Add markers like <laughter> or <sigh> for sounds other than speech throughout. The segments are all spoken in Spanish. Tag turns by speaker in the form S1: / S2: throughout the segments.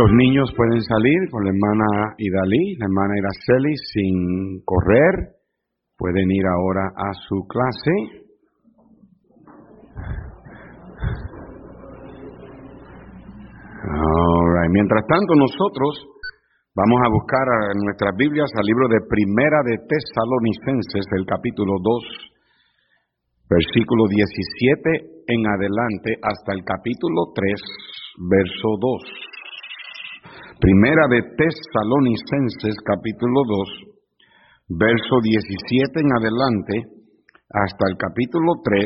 S1: Los niños pueden salir con la hermana Idalí, la hermana Iraceli sin correr. Pueden ir ahora a su clase. Mientras tanto, nosotros vamos a buscar en nuestras Biblias al libro de Primera de Tesalonicenses, el capítulo 2, versículo 17 en adelante hasta el capítulo 3, verso 2. Primera de Tesalonicenses capítulo 2, verso 17 en adelante hasta el capítulo 3,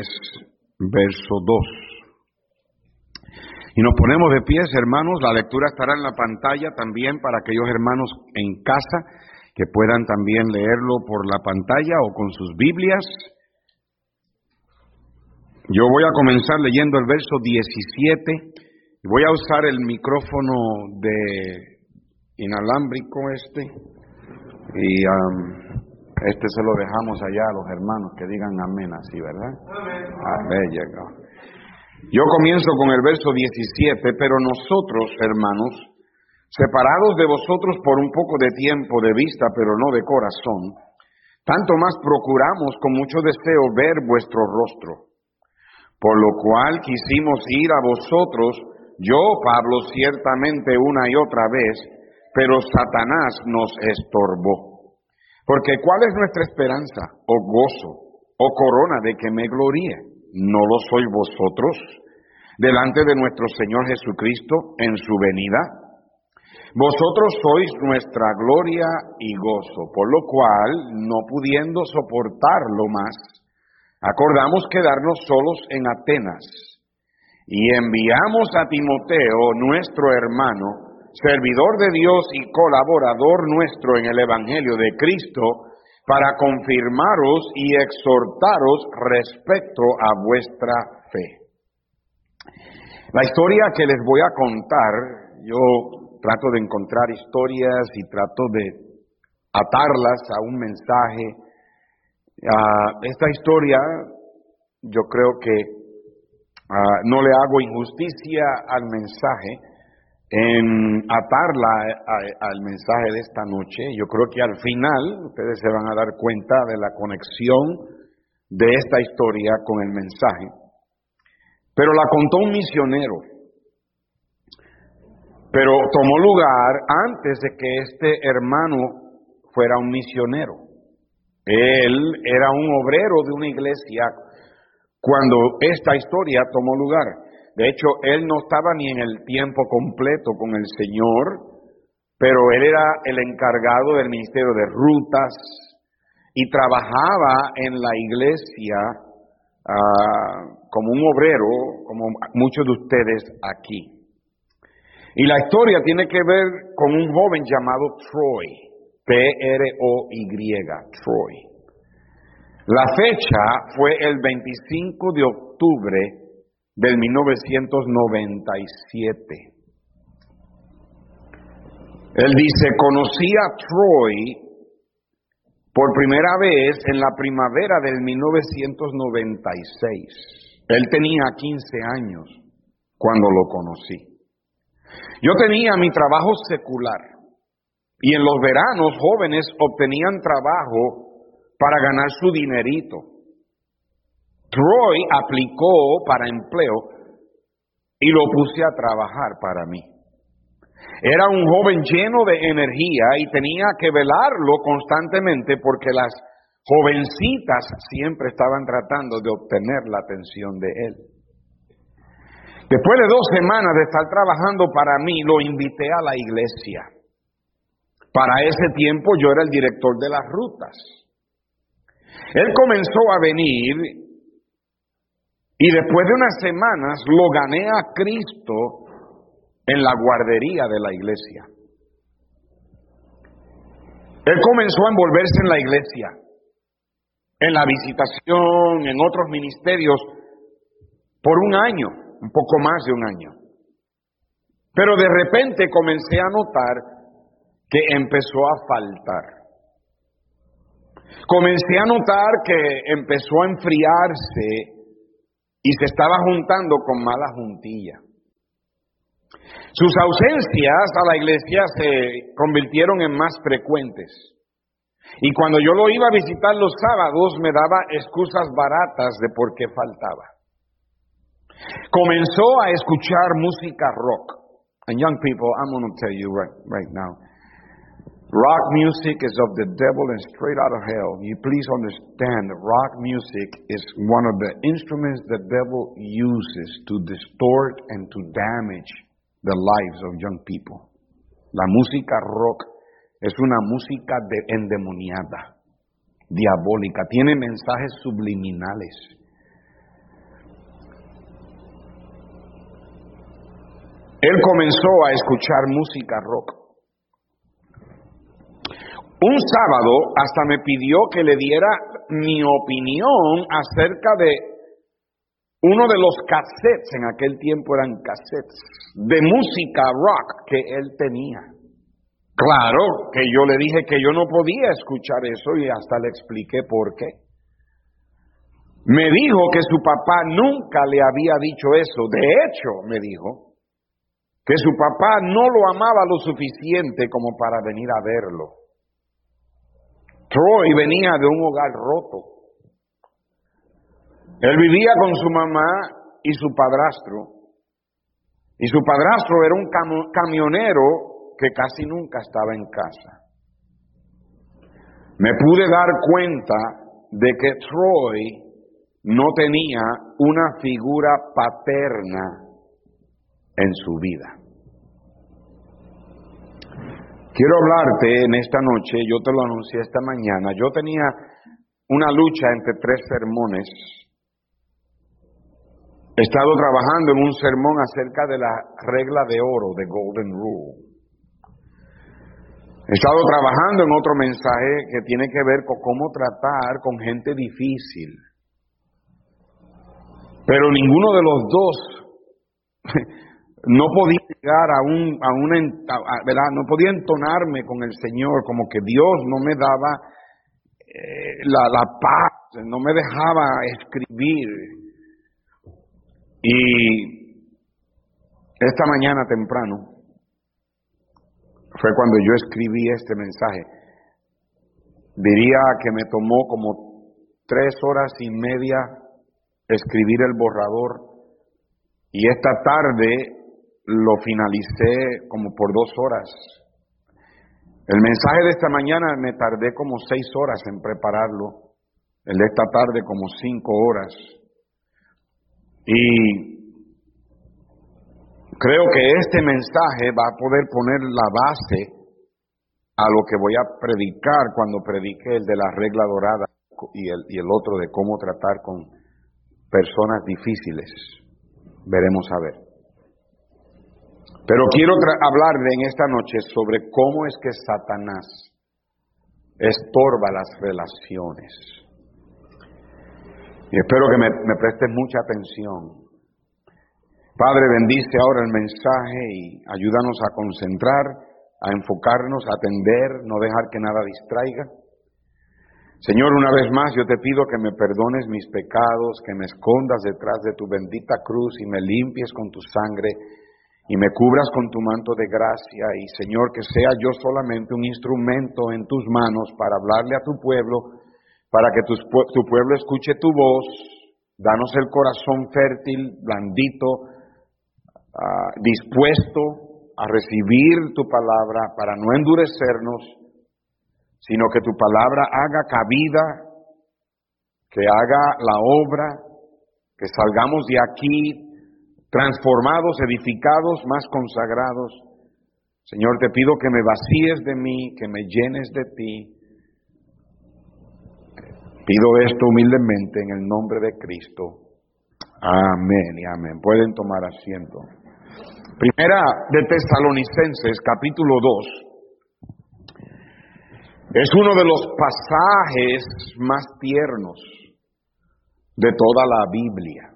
S1: verso 2. Y nos ponemos de pies, hermanos, la lectura estará en la pantalla también para aquellos hermanos en casa que puedan también leerlo por la pantalla o con sus Biblias. Yo voy a comenzar leyendo el verso 17 y voy a usar el micrófono de inalámbrico este y este se lo dejamos allá a los hermanos que digan amén así, ¿verdad? Amén. Yo comienzo con el verso 17, pero nosotros, hermanos, separados de vosotros por un poco de tiempo de vista, pero no de corazón, tanto más procuramos con mucho deseo ver vuestro rostro por lo cual quisimos ir a vosotros, yo, Pablo, ciertamente una y otra vez, pero Satanás nos estorbó. Porque ¿cuál es nuestra esperanza, o gozo, o corona de que me gloríe? ¿No lo sois vosotros delante de nuestro Señor Jesucristo en su venida? Vosotros sois nuestra gloria y gozo, por lo cual, no pudiendo soportarlo más, acordamos quedarnos solos en Atenas y enviamos a Timoteo, nuestro hermano, servidor de Dios y colaborador nuestro en el Evangelio de Cristo, para confirmaros y exhortaros respecto a vuestra fe. La historia que les voy a contar, yo trato de encontrar historias y trato de atarlas a un mensaje Ah, esta historia yo creo que ah, no le hago injusticia al mensaje en atarla al mensaje de esta noche. Yo creo que al final ustedes se van a dar cuenta de la conexión de esta historia con el mensaje. Pero la contó un misionero. Pero tomó lugar antes de que este hermano fuera un misionero. Él era un obrero de una iglesia cuando esta historia tomó lugar. De hecho, él no estaba ni en el tiempo completo con el Señor, pero él era el encargado del ministerio de rutas y trabajaba en la iglesia ah, como un obrero, como muchos de ustedes aquí. Y la historia tiene que ver con un joven llamado Troy. T-R-O-Y, Troy. La fecha fue el 25 de octubre del 1997. Él dice, conocí a Troy por primera vez en la primavera del 1996. Él tenía 15 años cuando lo conocí. Yo tenía mi trabajo secular y en los veranos jóvenes obtenían trabajo para ganar su dinerito. Troy aplicó para empleo y lo puse a trabajar para mí. Era un joven lleno de energía y tenía que velarlo constantemente porque las jovencitas siempre estaban tratando de obtener la atención de él. Después de dos semanas de estar trabajando para mí, lo invité a la iglesia. Para ese tiempo yo era el director de las rutas. Él comenzó a venir y después de unas semanas lo gané a Cristo en la guardería de la iglesia. Él comenzó a envolverse en la iglesia, en la visitación, en otros ministerios, por un año, un poco más de un año. Pero de repente comencé a notar que empezó a faltar. Comencé a notar que empezó a enfriarse y se estaba juntando con mala juntilla. Sus ausencias a la iglesia se convirtieron en más frecuentes. Y cuando yo lo iba a visitar los sábados me daba excusas baratas de por qué faltaba. Comenzó a escuchar música rock. And young people, I'm going to tell you right, right now, rock music is of the devil and straight out of hell. You please understand rock music is one of the instruments the devil uses to distort and to damage the lives of young people. La música rock es una música de endemoniada, diabólica, tiene mensajes subliminales Él comenzó a escuchar música rock. Un sábado hasta me pidió que le diera mi opinión acerca de uno de los cassettes, en aquel tiempo eran cassettes, de música rock que él tenía. Claro que yo le dije que yo no podía escuchar eso y hasta le expliqué por qué. Me dijo que su papá nunca le había dicho eso. De hecho, me dijo, que su papá no lo amaba lo suficiente como para venir a verlo. Troy venía de un hogar roto. Él vivía con su mamá y su padrastro. Y su padrastro era un camionero que casi nunca estaba en casa. Me pude dar cuenta de que Troy no tenía una figura paterna en su vida. Quiero hablarte en esta noche, yo te lo anuncié esta mañana, yo tenía una lucha entre tres sermones. He estado trabajando en un sermón acerca de la regla de oro, de Golden Rule. He estado trabajando en otro mensaje que tiene que ver con cómo tratar con gente difícil. Pero ninguno de los dos no podía llegar a un, a una, ¿verdad? No podía entonarme con el Señor, como que Dios no me daba eh, la, la paz, no me dejaba escribir. Y esta mañana temprano fue cuando yo escribí este mensaje. Diría que me tomó como tres horas y media escribir el borrador y esta tarde lo finalicé como por dos horas. El mensaje de esta mañana me tardé como seis horas en prepararlo, el de esta tarde como cinco horas. Y creo que este mensaje va a poder poner la base a lo que voy a predicar cuando predique el de la regla dorada y el, y el otro de cómo tratar con personas difíciles. Veremos a ver. Pero quiero hablarle en esta noche sobre cómo es que Satanás estorba las relaciones. Y espero que me, me prestes mucha atención. Padre, bendice ahora el mensaje y ayúdanos a concentrar, a enfocarnos, a atender, no dejar que nada distraiga. Señor, una vez más yo te pido que me perdones mis pecados, que me escondas detrás de tu bendita cruz y me limpies con tu sangre y me cubras con tu manto de gracia y Señor que sea yo solamente un instrumento en tus manos para hablarle a tu pueblo, para que tu, tu pueblo escuche tu voz, danos el corazón fértil, blandito, ah, dispuesto a recibir tu palabra para no endurecernos, sino que tu palabra haga cabida, que haga la obra, que salgamos de aquí transformados, edificados, más consagrados. Señor, te pido que me vacíes de mí, que me llenes de ti. Pido esto humildemente en el nombre de Cristo. Amén y amén. Pueden tomar asiento. Primera de Tesalonicenses, capítulo 2. Es uno de los pasajes más tiernos de toda la Biblia.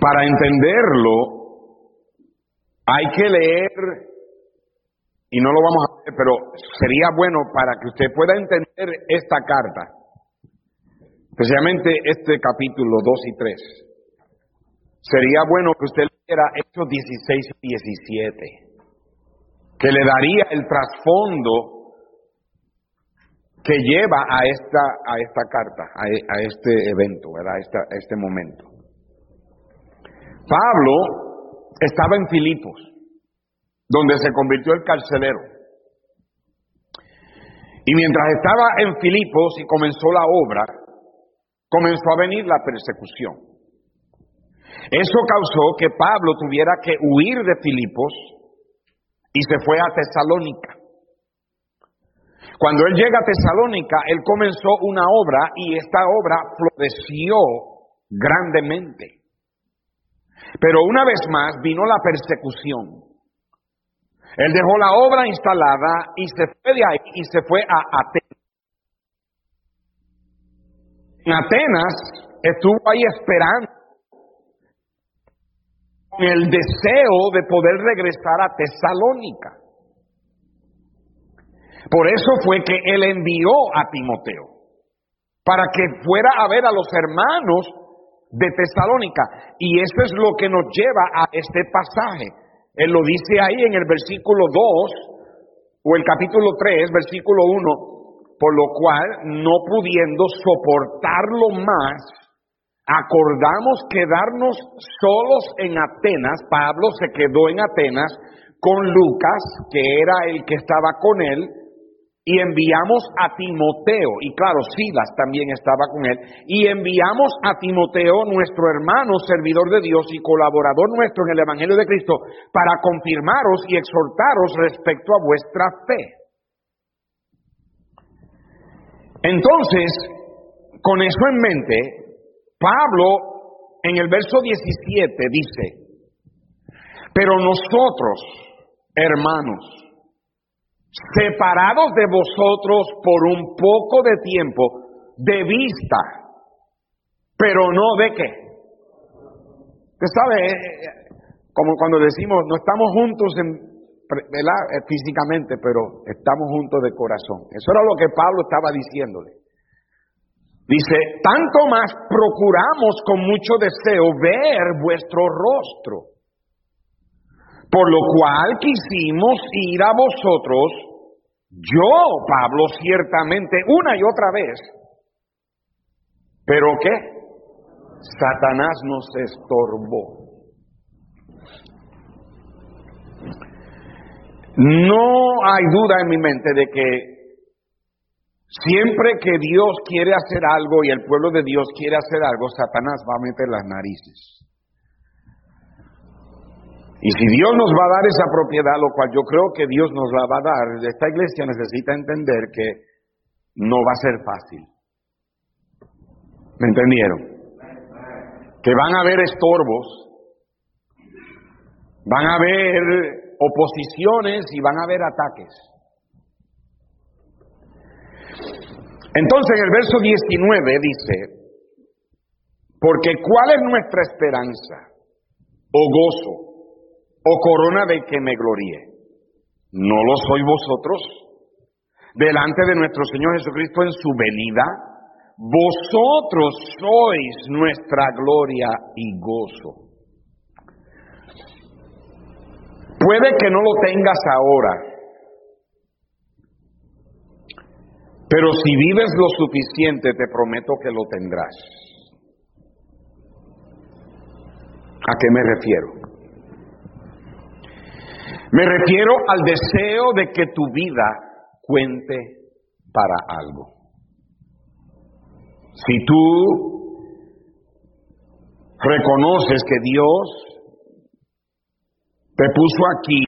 S1: Para entenderlo, hay que leer, y no lo vamos a hacer, pero sería bueno para que usted pueda entender esta carta, especialmente este capítulo 2 y 3. sería bueno que usted leyera Hechos 16 y 17, que le daría el trasfondo que lleva a esta, a esta carta, a, este evento, esta, a este momento. Pablo estaba en Filipos, donde se convirtió el carcelero. Y mientras estaba en Filipos y comenzó la obra, comenzó a venir la persecución. Eso causó que Pablo tuviera que huir de Filipos y se fue a Tesalónica. Cuando él llega a Tesalónica, él comenzó una obra y esta obra floreció grandemente. Pero una vez más vino la persecución. Él dejó la obra instalada y se fue de ahí y se fue a Atenas. En Atenas estuvo ahí esperando con el deseo de poder regresar a Tesalónica. Por eso fue que él envió a Timoteo, para que fuera a ver a los hermanos de Tesalónica. Y eso es lo que nos lleva a este pasaje. Él lo dice ahí en el versículo 2 o el capítulo 3, versículo 1, por lo cual, no pudiendo soportarlo más, acordamos quedarnos solos en Atenas. Pablo se quedó en Atenas con Lucas, que era el que estaba con él, y enviamos a Timoteo, y claro, Silas también estaba con él, y enviamos a Timoteo, nuestro hermano, servidor de Dios y colaborador nuestro en el Evangelio de Cristo, para confirmaros y exhortaros respecto a vuestra fe. Entonces, con eso en mente, Pablo en el verso 17 dice, pero nosotros, hermanos, separados de vosotros por un poco de tiempo, de vista, pero no de qué. Usted sabe, eh, eh, como cuando decimos, no estamos juntos en, eh, físicamente, pero estamos juntos de corazón. Eso era lo que Pablo estaba diciéndole. Dice, tanto más procuramos con mucho deseo ver vuestro rostro por lo cual quisimos ir a vosotros, yo, Pablo, ciertamente, una y otra vez. ¿Pero qué? Satanás nos estorbó. No hay duda en mi mente de que siempre que Dios quiere hacer algo y el pueblo de Dios quiere hacer algo, Satanás va a meter las narices. Y si Dios nos va a dar esa propiedad, lo cual yo creo que Dios nos la va a dar, esta iglesia necesita entender que no va a ser fácil. ¿Me entendieron? Que van a haber estorbos, van a haber oposiciones y van a haber ataques. Entonces en el verso 19 dice, porque ¿cuál es nuestra esperanza o gozo? O corona de que me gloríe. ¿No lo sois vosotros? Delante de nuestro Señor Jesucristo en su venida, vosotros sois nuestra gloria y gozo. Puede que no lo tengas ahora, pero si vives lo suficiente, te prometo que lo tendrás. ¿A qué me refiero? Me refiero al deseo de que tu vida cuente para algo. Si tú reconoces que Dios te puso aquí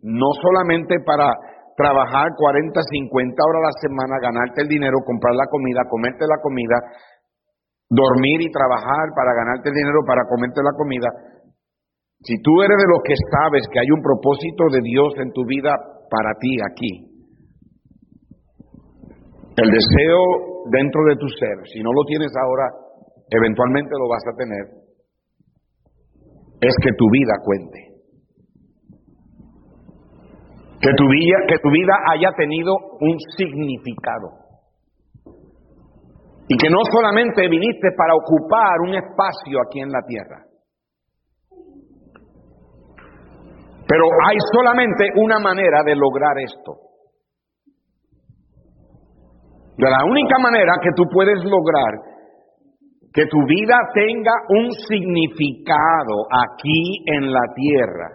S1: no solamente para trabajar 40, 50 horas a la semana, ganarte el dinero, comprar la comida, comerte la comida, dormir y trabajar para ganarte el dinero, para comerte la comida, si tú eres de los que sabes que hay un propósito de Dios en tu vida para ti aquí, el deseo dentro de tu ser, si no lo tienes ahora, eventualmente lo vas a tener, es que tu vida cuente. Que tu vida, que tu vida haya tenido un significado. Y que no solamente viniste para ocupar un espacio aquí en la tierra, Pero hay solamente una manera de lograr esto. La única manera que tú puedes lograr que tu vida tenga un significado aquí en la tierra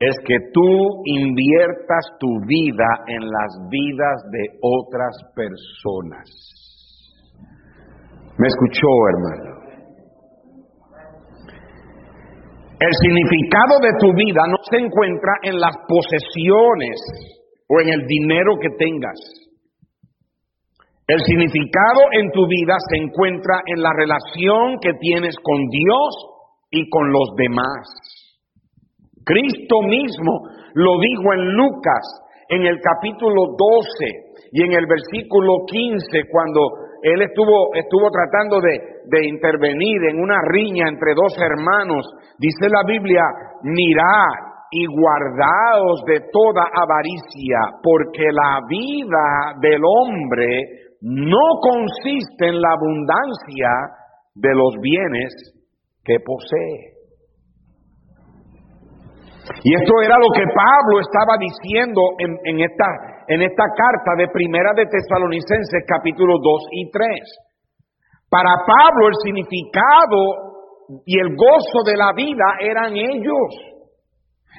S1: es que tú inviertas tu vida en las vidas de otras personas. ¿Me escuchó, hermano? El significado de tu vida no se encuentra en las posesiones o en el dinero que tengas. El significado en tu vida se encuentra en la relación que tienes con Dios y con los demás. Cristo mismo lo dijo en Lucas en el capítulo 12 y en el versículo 15 cuando él estuvo, estuvo tratando de, de intervenir en una riña entre dos hermanos. Dice la Biblia, mirad y guardaos de toda avaricia, porque la vida del hombre no consiste en la abundancia de los bienes que posee. Y esto era lo que Pablo estaba diciendo en, esta, esta carta de Primera de Tesalonicenses capítulo 2 y 3. Para Pablo el significado y el gozo de la vida eran ellos.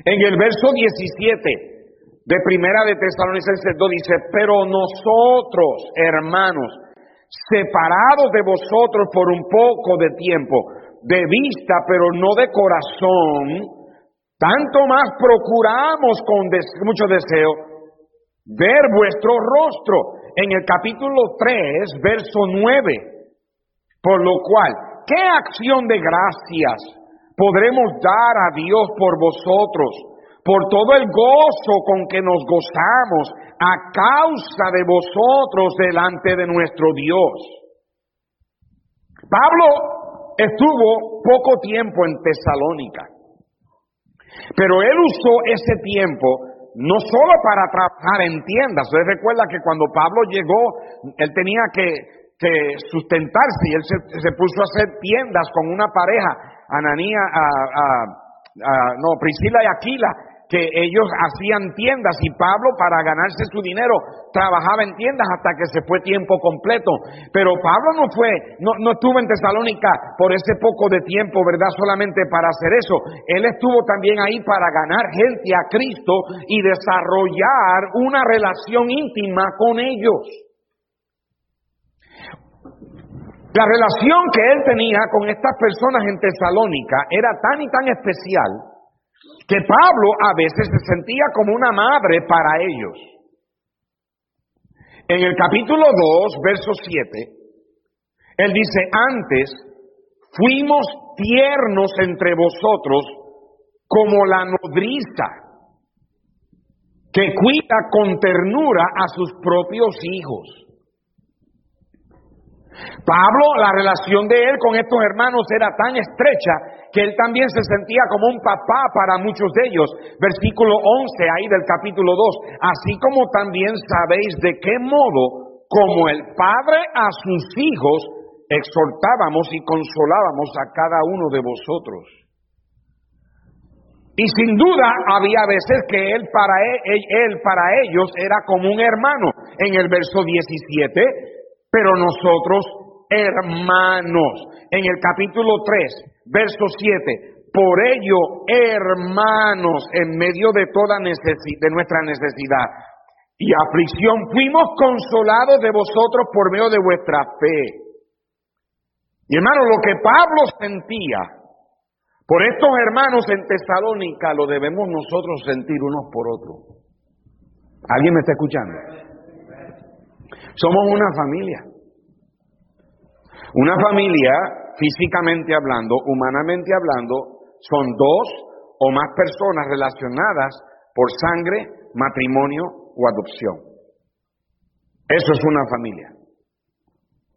S1: En el verso 17 de Primera de Tesalonicenses 2 dice, pero nosotros, hermanos, separados de vosotros por un poco de tiempo, de vista, pero no de corazón, tanto más procuramos con mucho deseo ver vuestro rostro. En el capítulo 3, verso 9. Por lo cual, ¿qué acción de gracias podremos dar a Dios por vosotros? Por todo el gozo con que nos gozamos a causa de vosotros delante de nuestro Dios. Pablo estuvo poco tiempo en Tesalónica. Pero él usó ese tiempo no solo para trabajar en tiendas. Usted recuerda que cuando Pablo llegó, él tenía que, sustentarse y él se, puso a hacer tiendas con una pareja, Ananía, no, Priscila y Aquila, que ellos hacían tiendas y Pablo para ganarse su dinero trabajaba en tiendas hasta que se fue tiempo completo. Pero Pablo no fue, no, no estuvo en Tesalónica por ese poco de tiempo, ¿verdad? Solamente para hacer eso. Él estuvo también ahí para ganar gente a Cristo y desarrollar una relación íntima con ellos. La relación que él tenía con estas personas en Tesalónica era tan y tan especial que Pablo a veces se sentía como una madre para ellos. En el capítulo 2, verso 7, él dice, antes fuimos tiernos entre vosotros como la nodriza que cuida con ternura a sus propios hijos. Pablo, la relación de él con estos hermanos era tan estrecha que él también se sentía como un papá para muchos de ellos. Versículo 11 ahí del capítulo 2. Así como también sabéis de qué modo, como el Padre a sus hijos, exhortábamos y consolábamos a cada uno de vosotros. Y sin duda había veces que él para, e, él para ellos era como un hermano. En el verso 17 pero nosotros, hermanos, en el capítulo 3, verso 7, por ello, hermanos, en medio de toda de nuestra necesidad y aflicción, fuimos consolados de vosotros por medio de vuestra fe. Y hermano, lo que Pablo sentía por estos hermanos en Tesalónica, lo debemos nosotros sentir unos por otros. ¿Alguien me está escuchando? Somos una familia. Una familia, físicamente hablando, humanamente hablando, son dos o más personas relacionadas por sangre, matrimonio o adopción. Eso es una familia.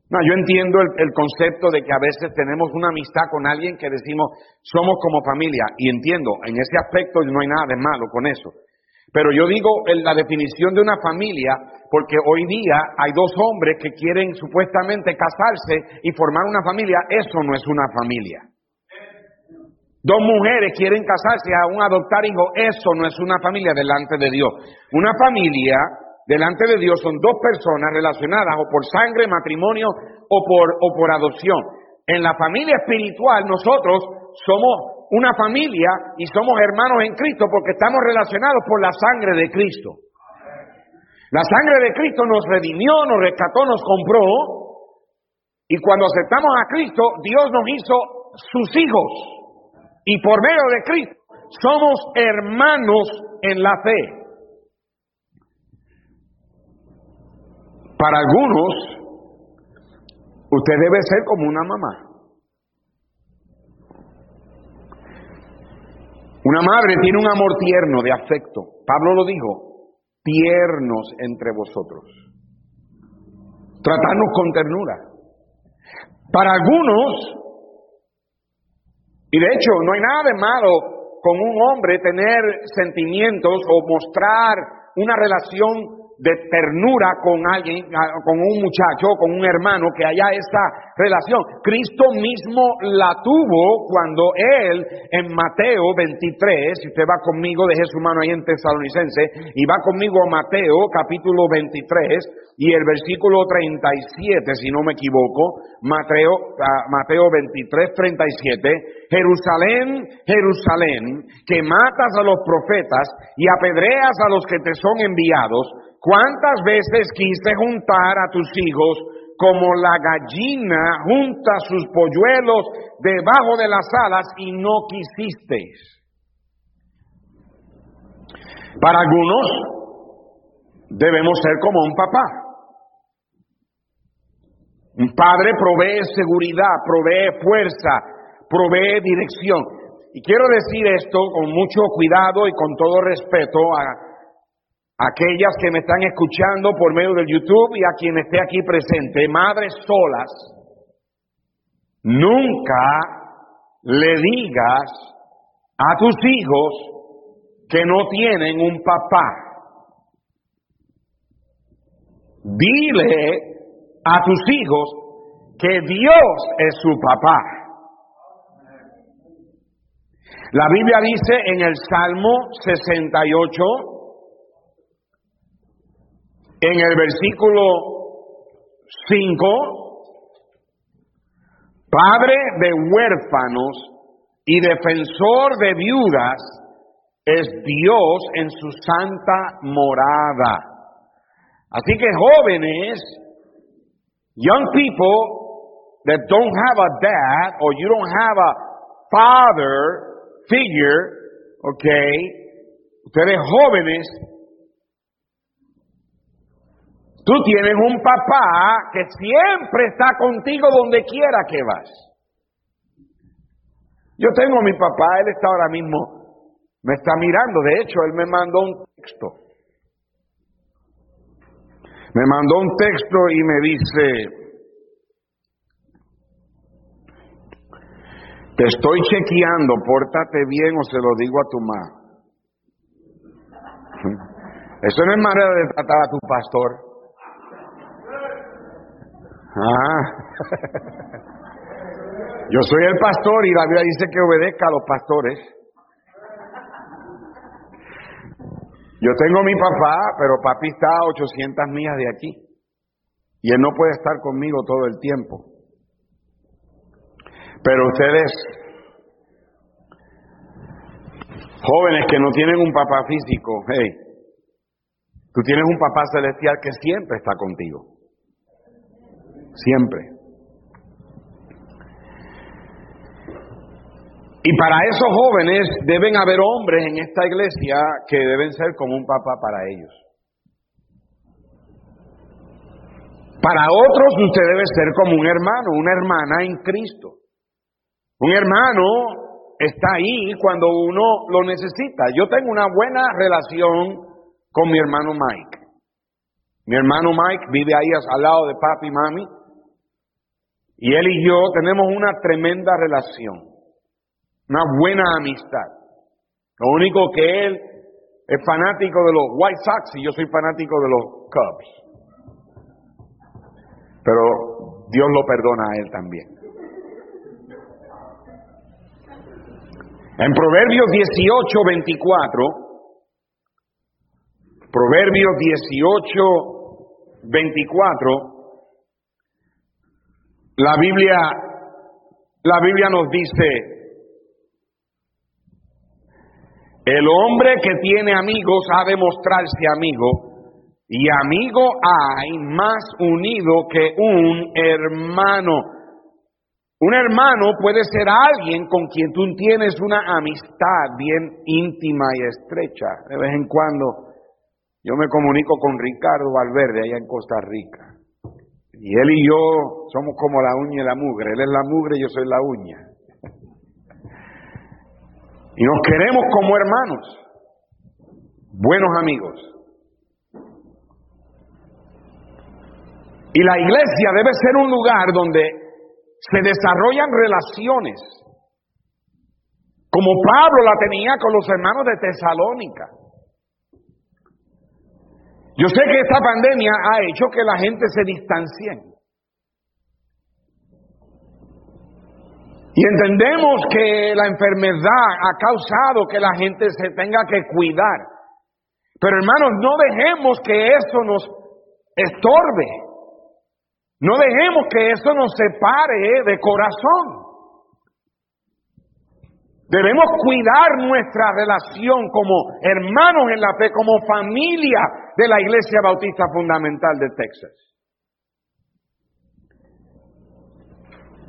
S1: No, yo entiendo el, el, concepto de que a veces tenemos una amistad con alguien que decimos somos como familia y entiendo, en ese aspecto no hay nada de malo con eso. Pero yo digo en la definición de una familia, porque hoy día hay dos hombres que quieren supuestamente casarse y formar una familia, eso no es una familia. Dos mujeres quieren casarse, aún adoptar hijos. Eso no es una familia delante de Dios. Una familia delante de Dios son dos personas relacionadas o por sangre, matrimonio o por, o por adopción. En la familia espiritual nosotros somos una familia y somos hermanos en Cristo porque estamos relacionados por la sangre de Cristo. La sangre de Cristo nos redimió, nos rescató, nos compró. Y cuando aceptamos a Cristo, Dios nos hizo sus hijos y por medio de Cristo somos hermanos en la fe. Para algunos, usted debe ser como una mamá. Una madre tiene un amor tierno de afecto. Pablo lo dijo, tiernos entre vosotros. Tratarnos con ternura. Para algunos, y de hecho, no hay nada de malo con un hombre tener sentimientos o mostrar una relación de ternura con alguien, con un muchacho, con un hermano, que haya esa relación. Cristo mismo la tuvo cuando él en Mateo 23, si usted va conmigo, deje su mano ahí en Tesalonicense, y va conmigo a Mateo capítulo 23 y el versículo 37, si no me equivoco, Mateo, Mateo 23, 37, Jerusalén, Jerusalén, que matas a los profetas y apedreas a los que te son enviados, ¿Cuántas veces quise juntar a tus hijos como la gallina junta sus polluelos debajo de las alas y no quisiste? Para algunos debemos ser como un papá. Un padre provee seguridad, provee fuerza, provee dirección. Y quiero decir esto con mucho cuidado y con todo respeto a aquellas que me están escuchando por medio del YouTube y a quien esté aquí presente, madres solas, nunca le digas a tus hijos que no tienen un papá. Dile a tus hijos que Dios es su papá. La Biblia dice en el Salmo 68, en el versículo 5, Padre de huérfanos y defensor de viudas es Dios en su santa morada. Así que jóvenes, young people that don't have a dad or you don't have a father figure, okay, ustedes jóvenes Tú tienes un papá que siempre está contigo donde quiera que vas. Yo tengo a mi papá, él está ahora mismo, me está mirando, de hecho, él me mandó un texto. Me mandó un texto y me dice, te estoy chequeando, pórtate bien o se lo digo a tu mamá. <laughs> Eso no es manera de tratar a tu pastor. Ah. Yo soy el pastor y la Biblia dice que obedezca a los pastores. Yo tengo mi papá, pero papi está a 800 millas de aquí. Y él no puede estar conmigo todo el tiempo. Pero ustedes, jóvenes que no tienen un papá físico, hey, tú tienes un papá celestial que siempre está contigo siempre. Y para esos jóvenes deben haber hombres en esta iglesia que deben ser como un papá para ellos. Para otros usted debe ser como un hermano, una hermana en Cristo. Un hermano está ahí cuando uno lo necesita. Yo tengo una buena relación con mi hermano Mike. Mi hermano Mike vive ahí al lado de papi y mami. Y él y yo tenemos una tremenda relación, una buena amistad. Lo único que él es fanático de los White Sox y yo soy fanático de los Cubs. Pero Dios lo perdona a él también. En Proverbios 18, 24, Proverbios 18, 24, la Biblia, la Biblia nos dice, el hombre que tiene amigos ha de mostrarse amigo, y amigo hay más unido que un hermano. Un hermano puede ser alguien con quien tú tienes una amistad bien íntima y estrecha. De vez en cuando yo me comunico con Ricardo Valverde allá en Costa Rica. Y él y yo somos como la uña y la mugre. Él es la mugre y yo soy la uña. Y nos queremos como hermanos, buenos amigos. Y la iglesia debe ser un lugar donde se desarrollan relaciones, como Pablo la tenía con los hermanos de Tesalónica. Yo sé que esta pandemia ha hecho que la gente se distancie. Y entendemos que la enfermedad ha causado que la gente se tenga que cuidar. Pero hermanos, no dejemos que eso nos estorbe. No dejemos que eso nos separe de corazón. Debemos cuidar nuestra relación como hermanos en la fe, como familia de la Iglesia Bautista Fundamental de Texas.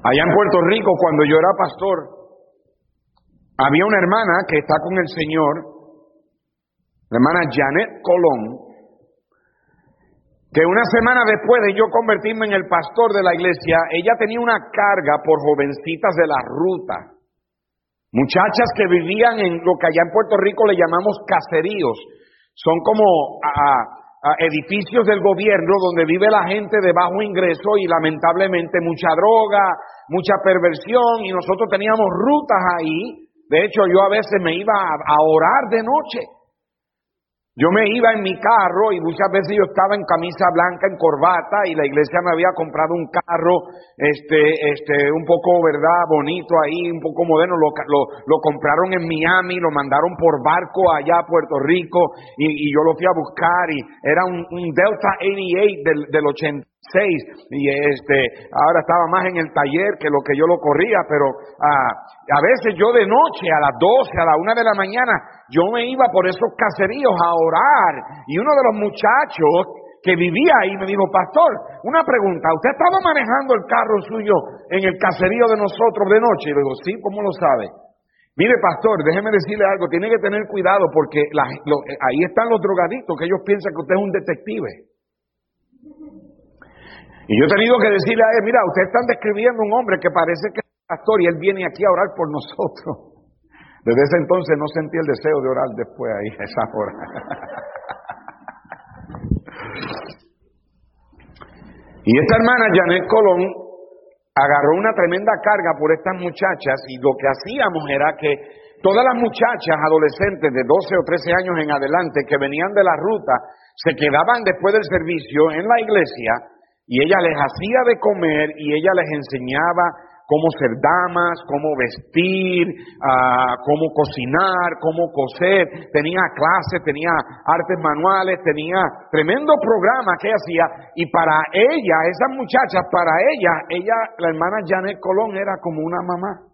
S1: Allá en Puerto Rico, cuando yo era pastor, había una hermana que está con el Señor, la hermana Janet Colón, que una semana después de yo convertirme en el pastor de la iglesia, ella tenía una carga por jovencitas de la ruta. Muchachas que vivían en lo que allá en Puerto Rico le llamamos caseríos. Son como edificios del gobierno donde vive la gente de bajo ingreso y lamentablemente mucha droga, mucha perversión y nosotros teníamos rutas ahí. De hecho, yo a veces me iba a orar de noche yo me iba en mi carro y muchas veces yo estaba en camisa blanca, en corbata, y la iglesia me había comprado un carro, este, este, un poco, ¿verdad?, bonito ahí, un poco moderno. Lo, lo, compraron en Miami, lo mandaron por barco allá a Puerto Rico, y, yo lo fui a buscar, y era un, Delta 88 del, del 86, y este, ahora estaba más en el taller que lo que yo lo corría, pero ah, a veces yo de noche, a las 12, a la 1 de la mañana, yo me iba por esos caseríos a orar y uno de los muchachos que vivía ahí me dijo, pastor, una pregunta, ¿usted estaba manejando el carro suyo en el caserío de nosotros de noche? Y le digo, sí, ¿cómo lo sabe? Mire, pastor, déjeme decirle algo, tiene que tener cuidado porque ahí están los drogaditos que ellos piensan que usted es un detective. Y yo he tenido que decirle a él, mira, ustedes están describiendo un hombre que parece que es pastor y él viene aquí a orar por nosotros. Desde ese entonces no sentí el deseo de orar después ahí a <laughs> esa hora. y esta hermana Janet Colón agarró una tremenda carga por estas muchachas y lo que hacíamos era que todas las muchachas adolescentes de 12 o 13 años en adelante que venían de la ruta se quedaban después del servicio en la iglesia y ella les hacía de comer y ella les enseñaba cómo ser damas, cómo vestir, ah, cómo cocinar, cómo coser, tenía clases, tenía artes manuales, tenía tremendo programa que hacía. Y para ella, esas muchachas, para ella, ella, la hermana Janet Colón era como una mamá.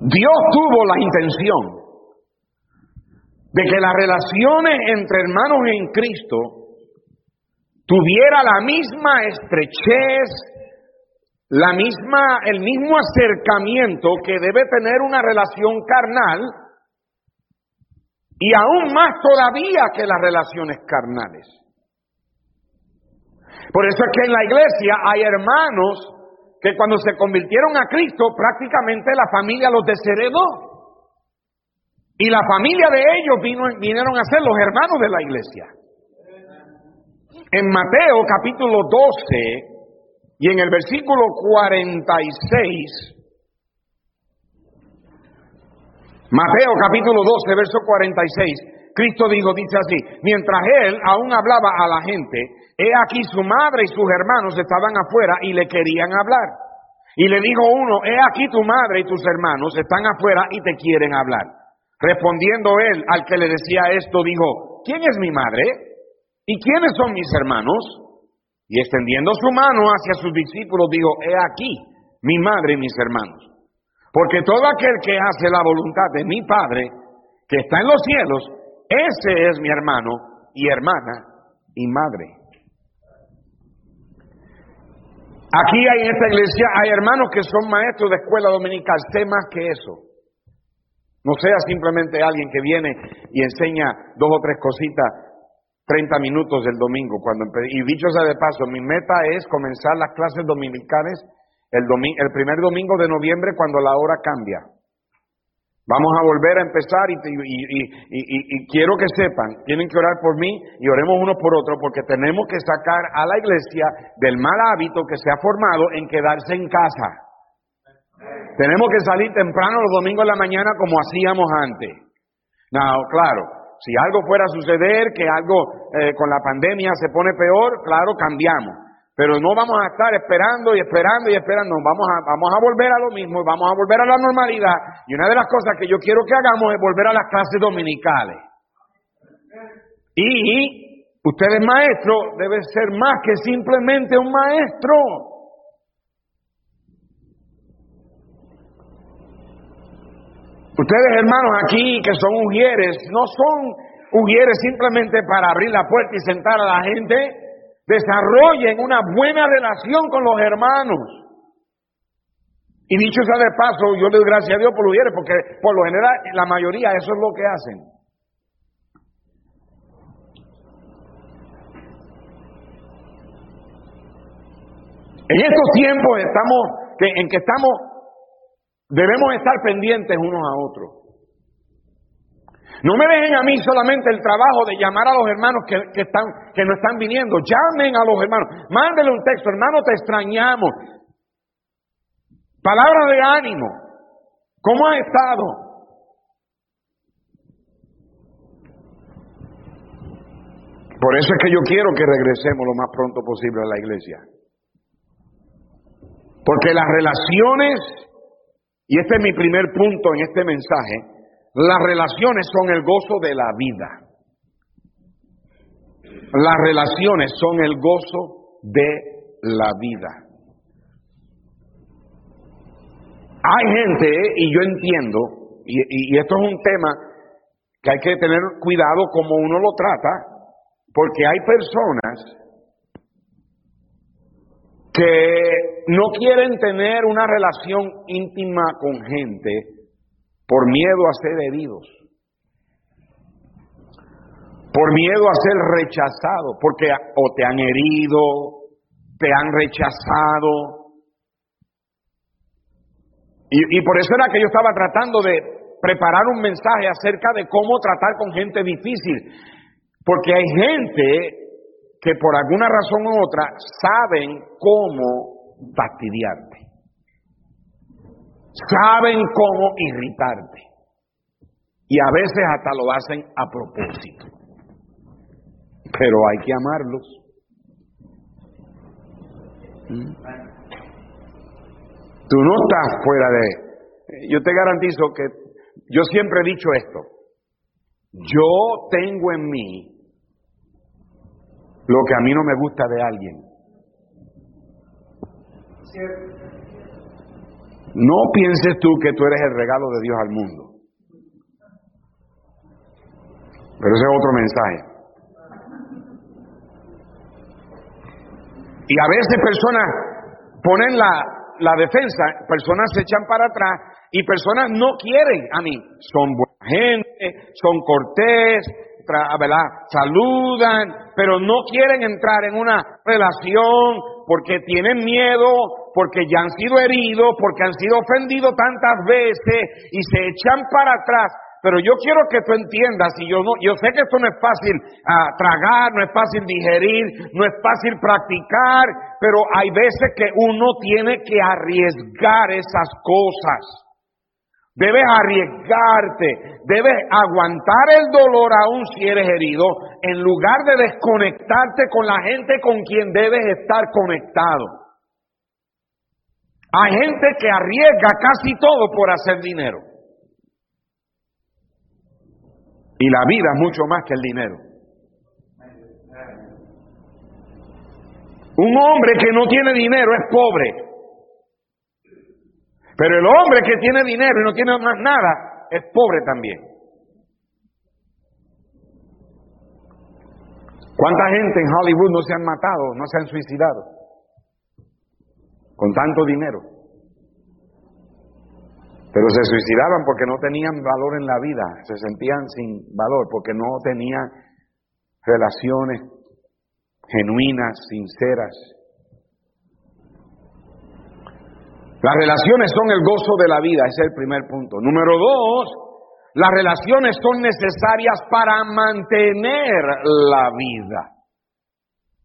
S1: Dios tuvo la intención de que las relaciones entre hermanos en Cristo tuviera la misma estrechez, la misma, el mismo acercamiento que debe tener una relación carnal y aún más todavía que las relaciones carnales. Por eso es que en la iglesia hay hermanos que cuando se convirtieron a Cristo prácticamente la familia los desheredó. Y la familia de ellos vino, vinieron a ser los hermanos de la iglesia. En Mateo capítulo 12 y en el versículo 46, Mateo capítulo 12, verso 46, Cristo dijo, dice así, mientras él aún hablaba a la gente, he aquí su madre y sus hermanos estaban afuera y le querían hablar. Y le dijo uno, he aquí tu madre y tus hermanos están afuera y te quieren hablar. Respondiendo él al que le decía esto, dijo, ¿quién es mi madre? ¿Y quiénes son mis hermanos? Y extendiendo su mano hacia sus discípulos, dijo, he aquí mi madre y mis hermanos. Porque todo aquel que hace la voluntad de mi Padre, que está en los cielos, ese es mi hermano y hermana y madre. Aquí hay en esta iglesia, hay hermanos que son maestros de escuela dominical, sé más que eso. No sea simplemente alguien que viene y enseña dos o tres cositas 30 minutos del domingo. Cuando y dicho sea de paso, mi meta es comenzar las clases dominicales el, primer domingo de noviembre cuando la hora cambia. Vamos a volver a empezar y, y, quiero que sepan, tienen que orar por mí y oremos uno por otro porque tenemos que sacar a la iglesia del mal hábito que se ha formado en quedarse en casa. Tenemos que salir temprano los domingos de la mañana como hacíamos antes. No, claro, si algo fuera a suceder, que algo eh, con la pandemia se pone peor, claro, cambiamos. Pero no vamos a estar esperando y esperando y esperando, vamos a, vamos a volver a lo mismo y vamos a volver a la normalidad. Y una de las cosas que yo quiero que hagamos es volver a las clases dominicales. Y ustedes maestros deben ser más que simplemente un maestro. Ustedes hermanos aquí que son ujieres, no son ujieres simplemente para abrir la puerta y sentar a la gente desarrollen una buena relación con los hermanos. Y dicho sea de paso, yo le doy gracias a Dios por lo que porque por lo general la mayoría eso es lo que hacen. En estos tiempos estamos, en que estamos, debemos estar pendientes unos a otros. No me dejen a mí solamente el trabajo de llamar a los hermanos que, están, que no están viniendo. Llamen a los hermanos. Mándenle un texto. Hermano, te extrañamos. Palabra de ánimo. ¿Cómo ha estado? Por eso es que yo quiero que regresemos lo más pronto posible a la iglesia. Porque las relaciones, y este es mi primer punto en este mensaje, las relaciones son el gozo de la vida. Las relaciones son el gozo de la vida. Hay gente, y yo entiendo, y, esto es un tema que hay que tener cuidado como uno lo trata, porque hay personas que no quieren tener una relación íntima con gente por miedo a ser heridos, por miedo a ser rechazados, porque o te han herido, te han rechazado. Y, por eso era que yo estaba tratando de preparar un mensaje acerca de cómo tratar con gente difícil, porque hay gente que por alguna razón u otra saben cómo fastidiarte saben cómo irritarte. Y a veces hasta lo hacen a propósito. Pero hay que amarlos. ¿Mm? Tú no estás fuera de... Yo te garantizo que yo siempre he dicho esto. Yo tengo en mí lo que a mí no me gusta de alguien. No pienses tú que tú eres el regalo de Dios al mundo. Pero ese es otro mensaje. Y a veces personas ponen la, la defensa, personas se echan para atrás y personas no quieren a mí. Son buena gente, son cortés, ¿verdad? saludan, pero no quieren entrar en una relación porque tienen miedo, porque ya han sido heridos, porque han sido ofendidos tantas veces y se echan para atrás. Pero yo quiero que tú entiendas, y yo, no, yo sé que esto no es fácil ah, tragar, no es fácil digerir, no es fácil practicar, pero hay veces que uno tiene que arriesgar esas cosas. Debes arriesgarte, debes aguantar el dolor aún si eres herido, en lugar de desconectarte con la gente con quien debes estar conectado. Hay gente que arriesga casi todo por hacer dinero. Y la vida es mucho más que el dinero. Un hombre que no tiene dinero es pobre. Pero el hombre que tiene dinero y no tiene más nada es pobre también. ¿Cuánta gente en Hollywood no se han matado, no se han suicidado? con tanto dinero. Pero se suicidaban porque no tenían valor en la vida, se sentían sin valor porque no tenían relaciones genuinas, sinceras. Las relaciones son el gozo de la vida, ese es el primer punto. Número dos, las relaciones son necesarias para mantener la vida.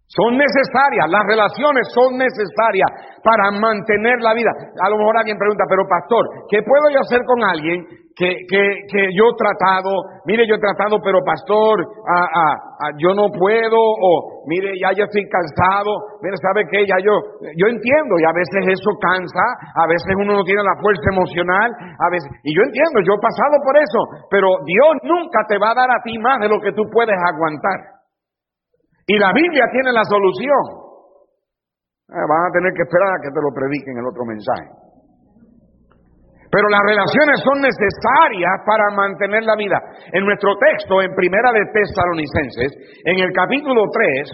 S1: Son necesarias, las relaciones son necesarias para mantener la vida. A lo mejor alguien pregunta, pero pastor, ¿qué puedo yo hacer con alguien que, que, que yo he tratado? Mire, yo he tratado, pero pastor, ah, ah, ah, yo no puedo, o mire, ya yo estoy cansado, mire, ¿sabe qué? Ya yo, yo entiendo, y a veces eso cansa, a veces uno no tiene la fuerza emocional, a veces, y yo entiendo, yo he pasado por eso, pero Dios nunca te va a dar a ti más de lo que tú puedes aguantar. Y la Biblia tiene la solución. Eh, van a tener que esperar a que te lo prediquen el otro mensaje. Pero las relaciones son necesarias para mantener la vida. En nuestro texto, en Primera de Tesalonicenses, en el capítulo 3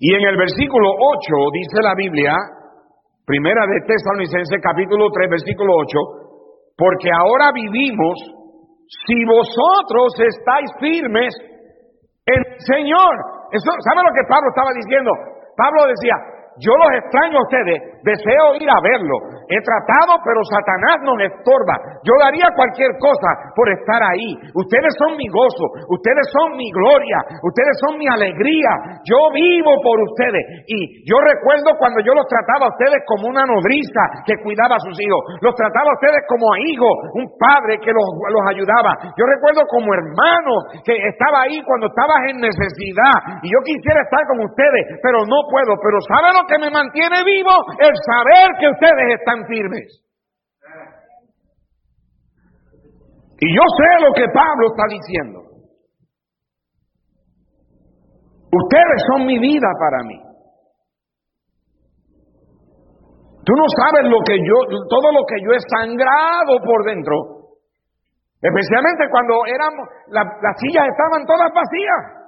S1: y en el versículo 8, dice la Biblia, Primera de Tesalonicenses, capítulo 3, versículo 8, porque ahora vivimos si vosotros estáis firmes el Señor. Eso, ¿Sabe lo que Pablo estaba diciendo? Pablo decía, yo los extraño a ustedes, deseo ir a verlo. He tratado, pero Satanás nos estorba. Yo daría cualquier cosa por estar ahí. Ustedes son mi gozo, ustedes son mi gloria, ustedes son mi alegría. Yo vivo por ustedes. Y yo recuerdo cuando yo los trataba a ustedes como una nodriza que cuidaba a sus hijos. Los trataba a ustedes como a hijos, un padre que los, los ayudaba. Yo recuerdo como hermano que estaba ahí cuando estabas en necesidad. Y yo quisiera estar con ustedes, pero no puedo. Pero ¿saben lo que me mantiene vivo el saber que ustedes están firmes. Y yo sé lo que Pablo está diciendo. Ustedes son mi vida para mí. Tú no sabes lo que yo, todo lo que yo he sangrado por dentro. Especialmente cuando éramos, las sillas estaban todas vacías.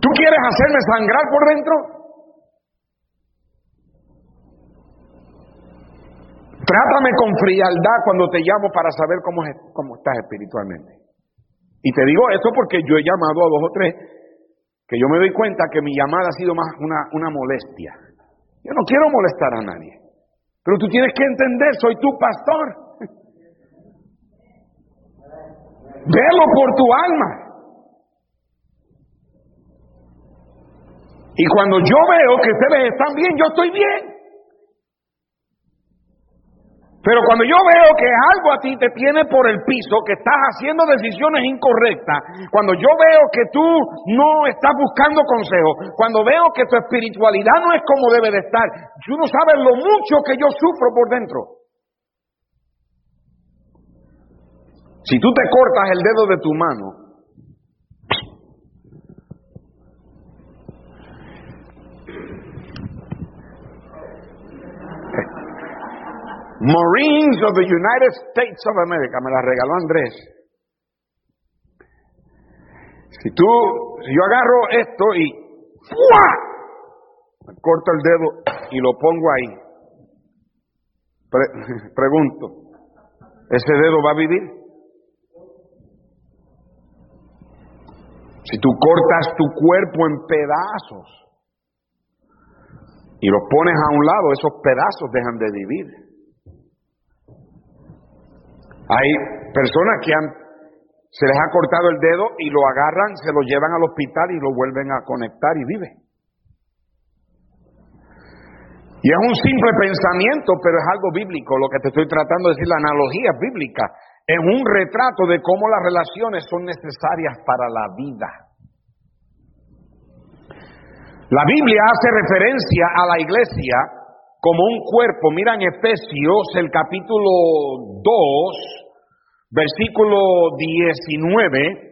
S1: ¿Tú quieres hacerme sangrar por dentro? Trátame con frialdad cuando te llamo para saber cómo, estás espiritualmente. Y te digo esto porque yo he llamado a dos o tres que yo me doy cuenta que mi llamada ha sido más una, una molestia. Yo no quiero molestar a nadie. Pero tú tienes que entender, soy tu pastor. Velo por tu alma. Y cuando yo veo que ustedes están bien, yo estoy bien. Pero cuando yo veo que algo a ti te tiene por el piso, que estás haciendo decisiones incorrectas, cuando yo veo que tú no estás buscando consejo, cuando veo que tu espiritualidad no es como debe de estar, tú no sabes lo mucho que yo sufro por dentro. Si tú te cortas el dedo de tu mano, Marines of the United States of America, me la regaló Andrés. Si tú, si yo agarro esto y ¡fua! corto el dedo y lo pongo ahí, <laughs> pregunto, ¿ese dedo va a vivir? Si tú cortas tu cuerpo en pedazos y lo pones a un lado, esos pedazos dejan de vivir. Hay personas que han, se les ha cortado el dedo y lo agarran, se lo llevan al hospital y lo vuelven a conectar y vive. Y es un simple pensamiento, pero es algo bíblico. Lo que te estoy tratando de decir, la analogía bíblica, es un retrato de cómo las relaciones son necesarias para la vida. La Biblia hace referencia a la iglesia como un cuerpo. Mira en Efesios el capítulo 2, versículo 19.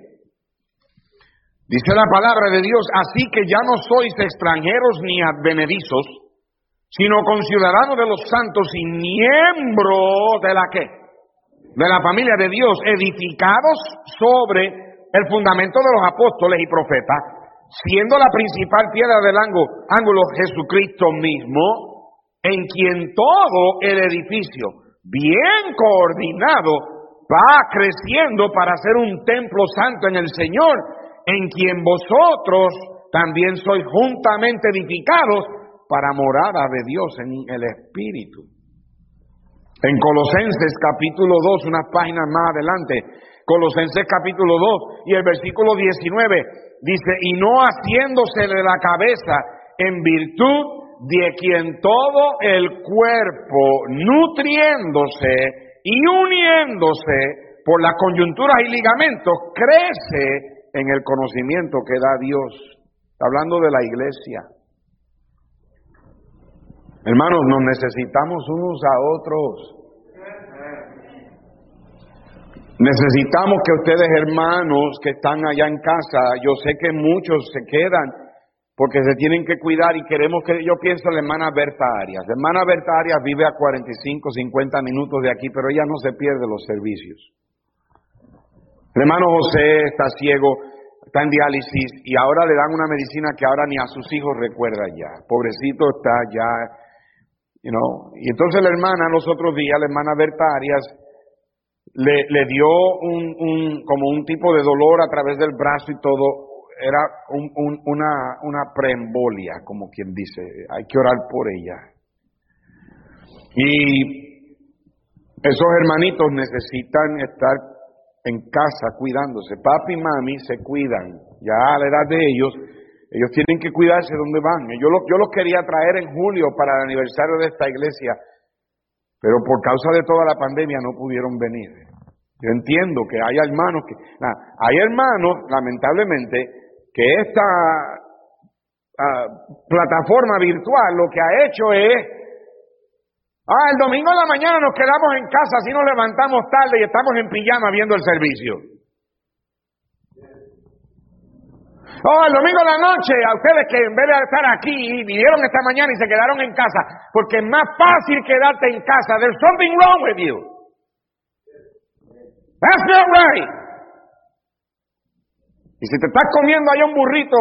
S1: Dice la palabra de Dios, así que ya no sois extranjeros ni advenedizos, sino conciudadanos de los santos y miembros de la que? De la familia de Dios, edificados sobre el fundamento de los apóstoles y profetas, siendo la principal piedra del ángulo, Jesucristo mismo, en quien todo el edificio, bien coordinado, va creciendo para ser un templo santo en el Señor, en quien vosotros también sois juntamente edificados para morada de Dios en el Espíritu. En Colosenses capítulo 2, unas páginas más adelante, Colosenses capítulo 2 y el versículo 19 dice, y no haciéndose de la cabeza en virtud de quien todo el cuerpo, nutriéndose y uniéndose por las coyunturas y ligamentos, crece en el conocimiento que da Dios. hablando de la iglesia. Hermanos, nos necesitamos unos a otros. Necesitamos que ustedes, hermanos que están allá en casa, yo sé que muchos se quedan porque se tienen que cuidar y queremos que, yo pienso en la hermana Berta Arias. La hermana Berta Arias vive a 45, 50 minutos de aquí, pero ella no se pierde los servicios. El hermano José está ciego, está en diálisis y ahora le dan una medicina que ahora ni a sus hijos recuerda ya. Pobrecito está ya y entonces la hermana, los otros días, la hermana Berta Arias, le, dio un, como un tipo de dolor a través del brazo y todo. Era una, una preembolia, como quien dice. Hay que orar por ella. Y esos hermanitos necesitan estar en casa cuidándose. Papi y mami se cuidan. Ya a la edad de ellos, ellos tienen que cuidarse donde van. Yo, yo los quería traer en julio para el aniversario de esta iglesia, pero por causa de toda la pandemia no pudieron venir. Yo entiendo que hay hermanos que... hay hermanos, lamentablemente, que esta ah, plataforma virtual lo que ha hecho es... Ah, el domingo en la mañana nos quedamos en casa, así nos levantamos tarde y estamos en pijama viendo el servicio. Oh, el domingo de la noche, a ustedes que en vez de estar aquí, vinieron esta mañana y se quedaron en casa, porque es más fácil quedarte en casa. There's something wrong with you. That's not right. Y si te estás comiendo ahí un burrito,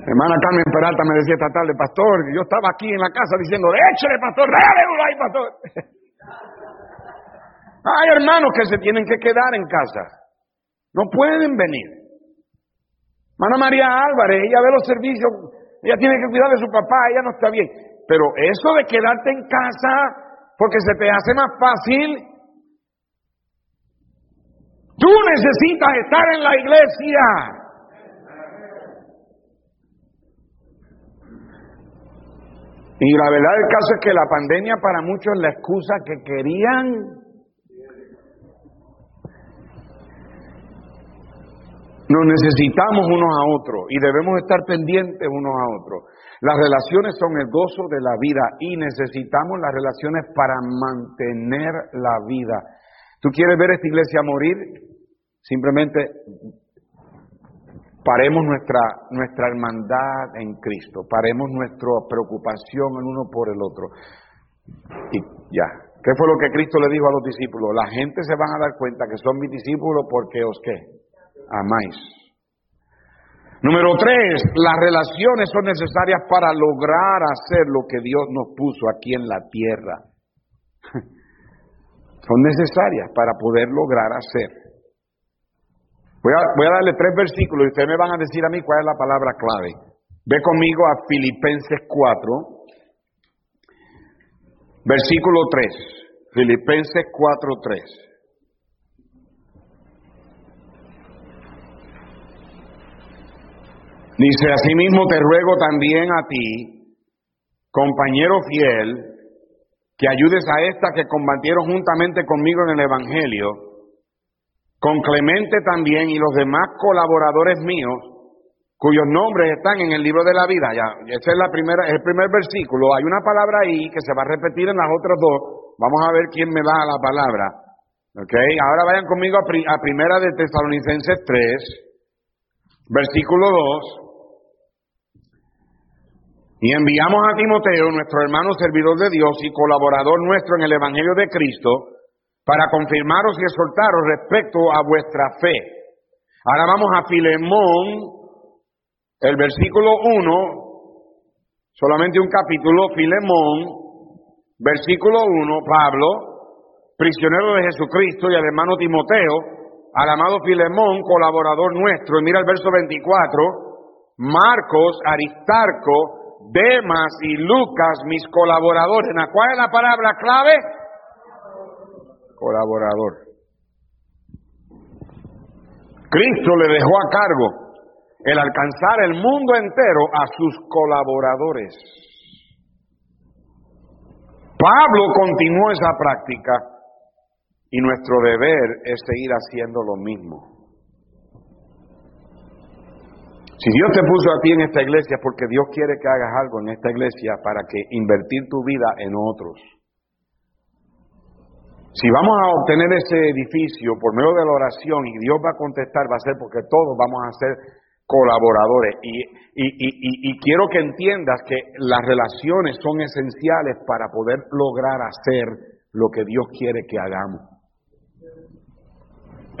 S1: Hermana Carmen Peralta me decía esta tarde, pastor, yo estaba aquí en la casa diciendo, échale, pastor, dale, ahí, pastor. <laughs> Hay hermanos que se tienen que quedar en casa. No pueden venir. Hermana María Álvarez, ella ve los servicios, ella tiene que cuidar de su papá, ella no está bien. Pero eso de quedarte en casa porque se te hace más fácil, tú necesitas estar en la iglesia. Y la verdad del caso es que la pandemia para muchos es la excusa que querían Nos necesitamos unos a otros y debemos estar pendientes unos a otros. Las relaciones son el gozo de la vida y necesitamos las relaciones para mantener la vida. ¿Tú quieres ver esta iglesia morir? Simplemente paremos nuestra, nuestra hermandad en Cristo, paremos nuestra preocupación en uno por el otro. Y ya, ¿qué fue lo que Cristo le dijo a los discípulos? La gente se van a dar cuenta que son mis discípulos porque os qué? amáis. Número tres, las relaciones son necesarias para lograr hacer lo que Dios nos puso aquí en la tierra. <laughs> Son necesarias para poder lograr hacer. Voy a, darle tres versículos y ustedes me van a decir a mí cuál es la palabra clave. Ve conmigo a Filipenses 4, versículo 3. Filipenses 4, 3. Dice, asimismo te ruego también a ti, compañero fiel, que ayudes a estas que combatieron juntamente conmigo en el Evangelio con Clemente también y los demás colaboradores míos, cuyos nombres están en el libro de la vida. Ya, ese es la primera, el primer versículo. Hay una palabra ahí que se va a repetir en las otras dos. Vamos a ver quién me da la palabra. ¿Ok? Ahora vayan conmigo a, a primera de Tesalonicenses 3, versículo 2. Y enviamos a Timoteo, nuestro hermano servidor de Dios y colaborador nuestro en el Evangelio de Cristo, para confirmaros y exhortaros respecto a vuestra fe. Ahora vamos a Filemón, el versículo 1, solamente un capítulo, Filemón, versículo 1, Pablo, prisionero de Jesucristo y al hermano Timoteo, al amado Filemón, colaborador nuestro, y mira el verso 24, Marcos, Aristarco, Demas y Lucas, mis colaboradores. ¿Cuál es la palabra clave? Colaborador. Cristo le dejó a cargo el alcanzar el mundo entero a sus colaboradores. Pablo continuó esa práctica y nuestro deber es seguir haciendo lo mismo. Si Dios te puso a ti en esta iglesia es porque Dios quiere que hagas algo en esta iglesia para que invertir tu vida en otros. Si vamos a obtener ese edificio por medio de la oración y Dios va a contestar, va a ser porque todos vamos a ser colaboradores. Y, y, quiero que entiendas que las relaciones son esenciales para poder lograr hacer lo que Dios quiere que hagamos.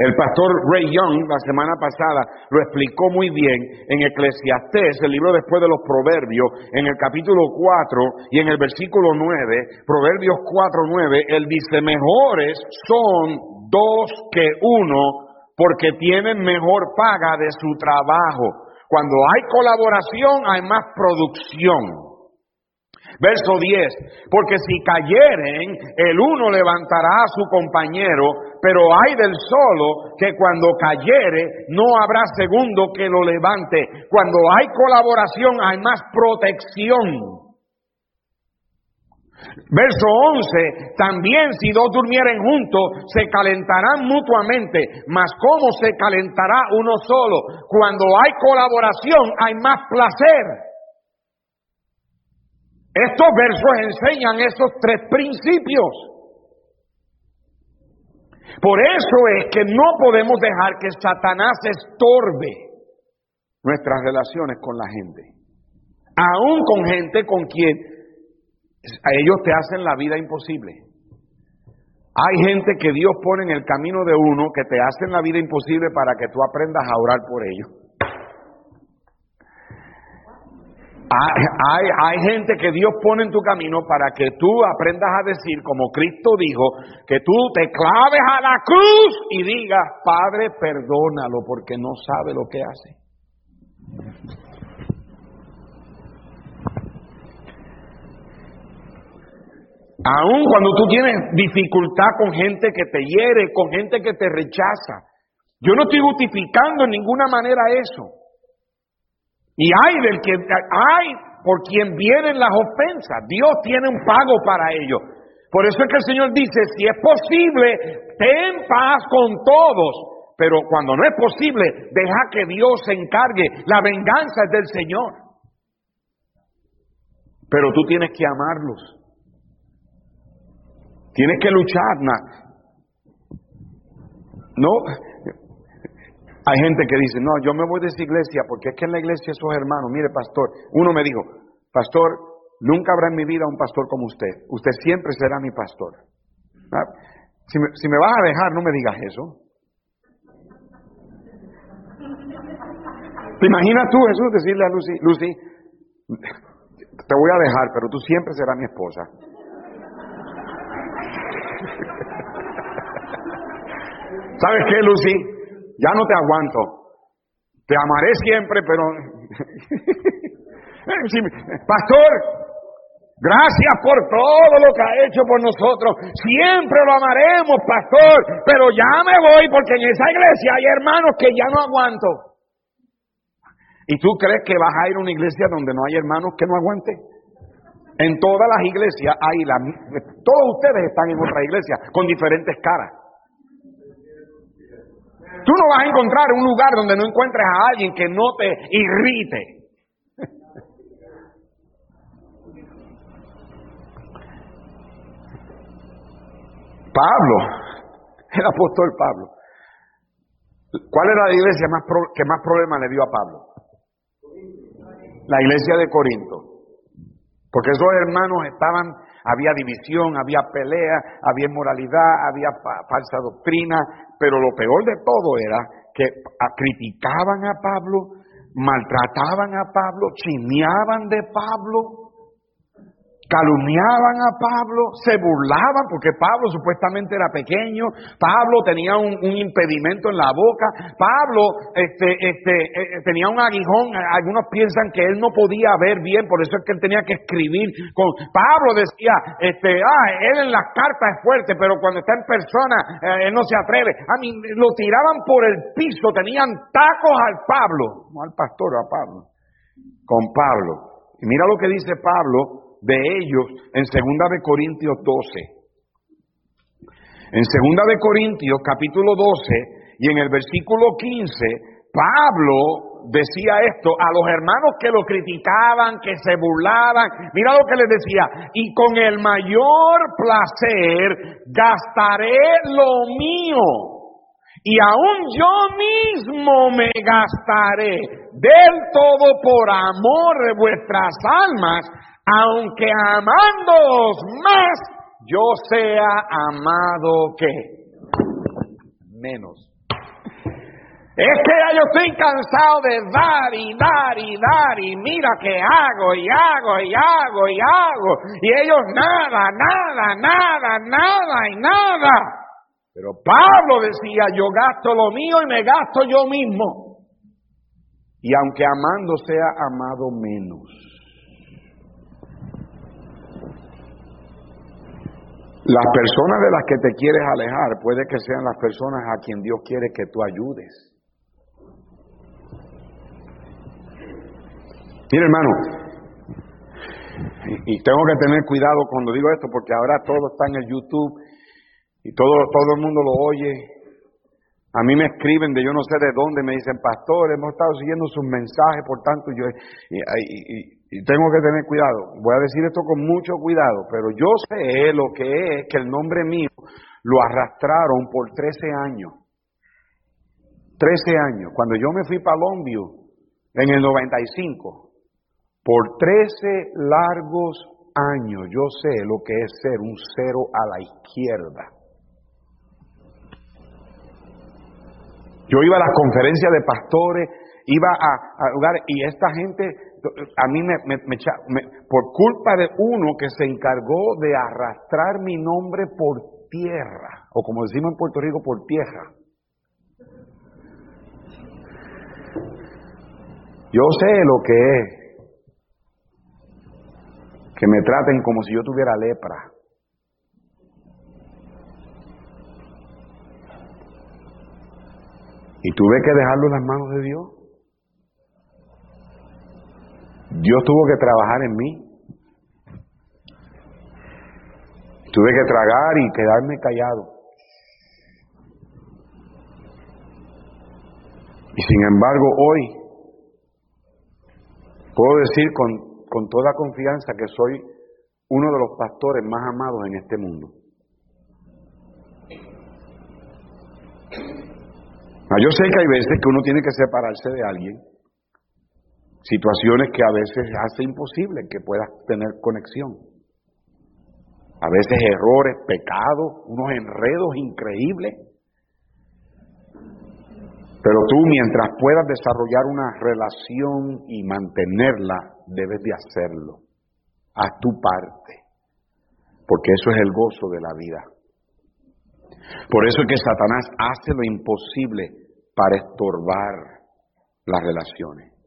S1: El pastor Ray Young la semana pasada lo explicó muy bien en Eclesiastés, el libro después de los Proverbios, en el capítulo 4 y en el versículo 9, Proverbios 4, 9, él dice, mejores son dos que uno porque tienen mejor paga de su trabajo. Cuando hay colaboración hay más producción. Verso 10, porque si cayeren, el uno levantará a su compañero, pero hay del solo que cuando cayere no habrá segundo que lo levante. Cuando hay colaboración hay más protección. Verso 11, también si dos durmieren juntos, se calentarán mutuamente, mas ¿cómo se calentará uno solo? Cuando hay colaboración hay más placer. Estos versos enseñan esos tres principios. Por eso es que no podemos dejar que Satanás estorbe nuestras relaciones con la gente. Aún con gente con quien a ellos te hacen la vida imposible. Hay gente que Dios pone en el camino de uno que te hacen la vida imposible para que tú aprendas a orar por ellos. Hay, hay, gente que Dios pone en tu camino para que tú aprendas a decir, como Cristo dijo, que tú te claves a la cruz y digas, Padre, perdónalo porque no sabe lo que hace. Aún cuando tú tienes dificultad con gente que te hiere, con gente que te rechaza, yo no estoy justificando en ninguna manera eso. Y hay del que hay por quien vienen las ofensas. Dios tiene un pago para ello. Por eso es que el Señor dice, si es posible, ten paz con todos. Pero cuando no es posible, deja que Dios se encargue. La venganza es del Señor. Pero tú tienes que amarlos. Tienes que luchar. No, hay gente que dice, no, yo me voy de esa iglesia porque es que en la iglesia esos hermanos, mire pastor, uno me dijo, pastor, nunca habrá en mi vida un pastor como usted, usted siempre será mi pastor. Ah, si me, si me vas a dejar, no me digas eso. ¿Te imaginas tú, Jesús, decirle a Lucy, Lucy, te voy a dejar, pero tú siempre serás mi esposa? <laughs> ¿Sabes qué, Lucy? Ya no te aguanto. Te amaré siempre, pero... <laughs> Pastor, gracias por todo lo que ha hecho por nosotros. Siempre lo amaremos, pastor, pero ya me voy porque en esa iglesia hay hermanos que ya no aguanto. ¿Y tú crees que vas a ir a una iglesia donde no hay hermanos que no aguanten? En todas las iglesias hay la... Todos ustedes están en otra iglesia con diferentes caras. Tú no vas a encontrar un lugar donde no encuentres a alguien que no te irrite. Pablo, el apóstol Pablo. ¿Cuál era la iglesia más que más problemas le dio a Pablo? La iglesia de Corinto. Porque esos hermanos estaban, había división, había pelea, había inmoralidad, había falsa doctrina, pero lo peor de todo era que criticaban a Pablo, maltrataban a Pablo, chimeaban de Pablo calumniaban a Pablo, se burlaban porque Pablo supuestamente era pequeño, Pablo tenía un, impedimento en la boca, Pablo este, este, eh, eh, tenía un aguijón, algunos piensan que él no podía ver bien, por eso es que él tenía que escribir con Pablo decía, este, ah, él en las cartas es fuerte, pero cuando está en persona eh, él no se atreve. A mí lo tiraban por el piso, tenían tacos al Pablo, no al pastor, a Pablo, con Pablo. Y mira lo que dice Pablo de ellos en Segunda de Corintios 12. En Segunda de Corintios capítulo 12 y en el versículo 15, Pablo decía esto a los hermanos que lo criticaban, que se burlaban. Mira lo que les decía, y con el mayor placer gastaré lo mío. Y aún yo mismo me gastaré del todo por amor de vuestras almas, aunque amándoos más, yo sea amado que menos. Es que ya yo estoy cansado de dar y dar y dar y mira que hago y hago y hago y hago y ellos nada, nada, nada, nada y nada. Pero Pablo decía, yo gasto lo mío y me gasto yo mismo. Y aunque amando sea amado menos. Las personas de las que te quieres alejar puede que sean las personas a quien Dios quiere que tú ayudes. Mire hermano, y, tengo que tener cuidado cuando digo esto porque ahora todo está en el YouTube y todo, todo el mundo lo oye. A mí me escriben de yo no sé de dónde, me dicen, pastor, hemos estado siguiendo sus mensajes, por tanto yo... y, y tengo que tener cuidado. Voy a decir esto con mucho cuidado, pero yo sé lo que es que el nombre mío lo arrastraron por 13 años. 13 años. Cuando yo me fui para Longview en el 95, por 13 largos años yo sé lo que es ser un cero a la izquierda. Yo iba a las conferencias de pastores, iba a, a lugares y esta gente a mí me, por culpa de uno que se encargó de arrastrar mi nombre por tierra, o como decimos en Puerto Rico, por tierra. Yo sé lo que es que me traten como si yo tuviera lepra. Y tuve que dejarlo en las manos de Dios. Dios tuvo que trabajar en mí. Tuve que tragar y quedarme callado. Y sin embargo, hoy puedo decir con, con toda confianza que soy uno de los pastores más amados en este mundo. Ah, yo sé que hay veces que uno tiene que separarse de alguien situaciones que a veces hace imposible que puedas tener conexión. A veces errores, pecados, unos enredos increíbles. Pero tú mientras puedas desarrollar una relación y mantenerla, debes de hacerlo. Haz tu parte. Porque eso es el gozo de la vida. Por eso es que Satanás hace lo imposible para estorbar las relaciones.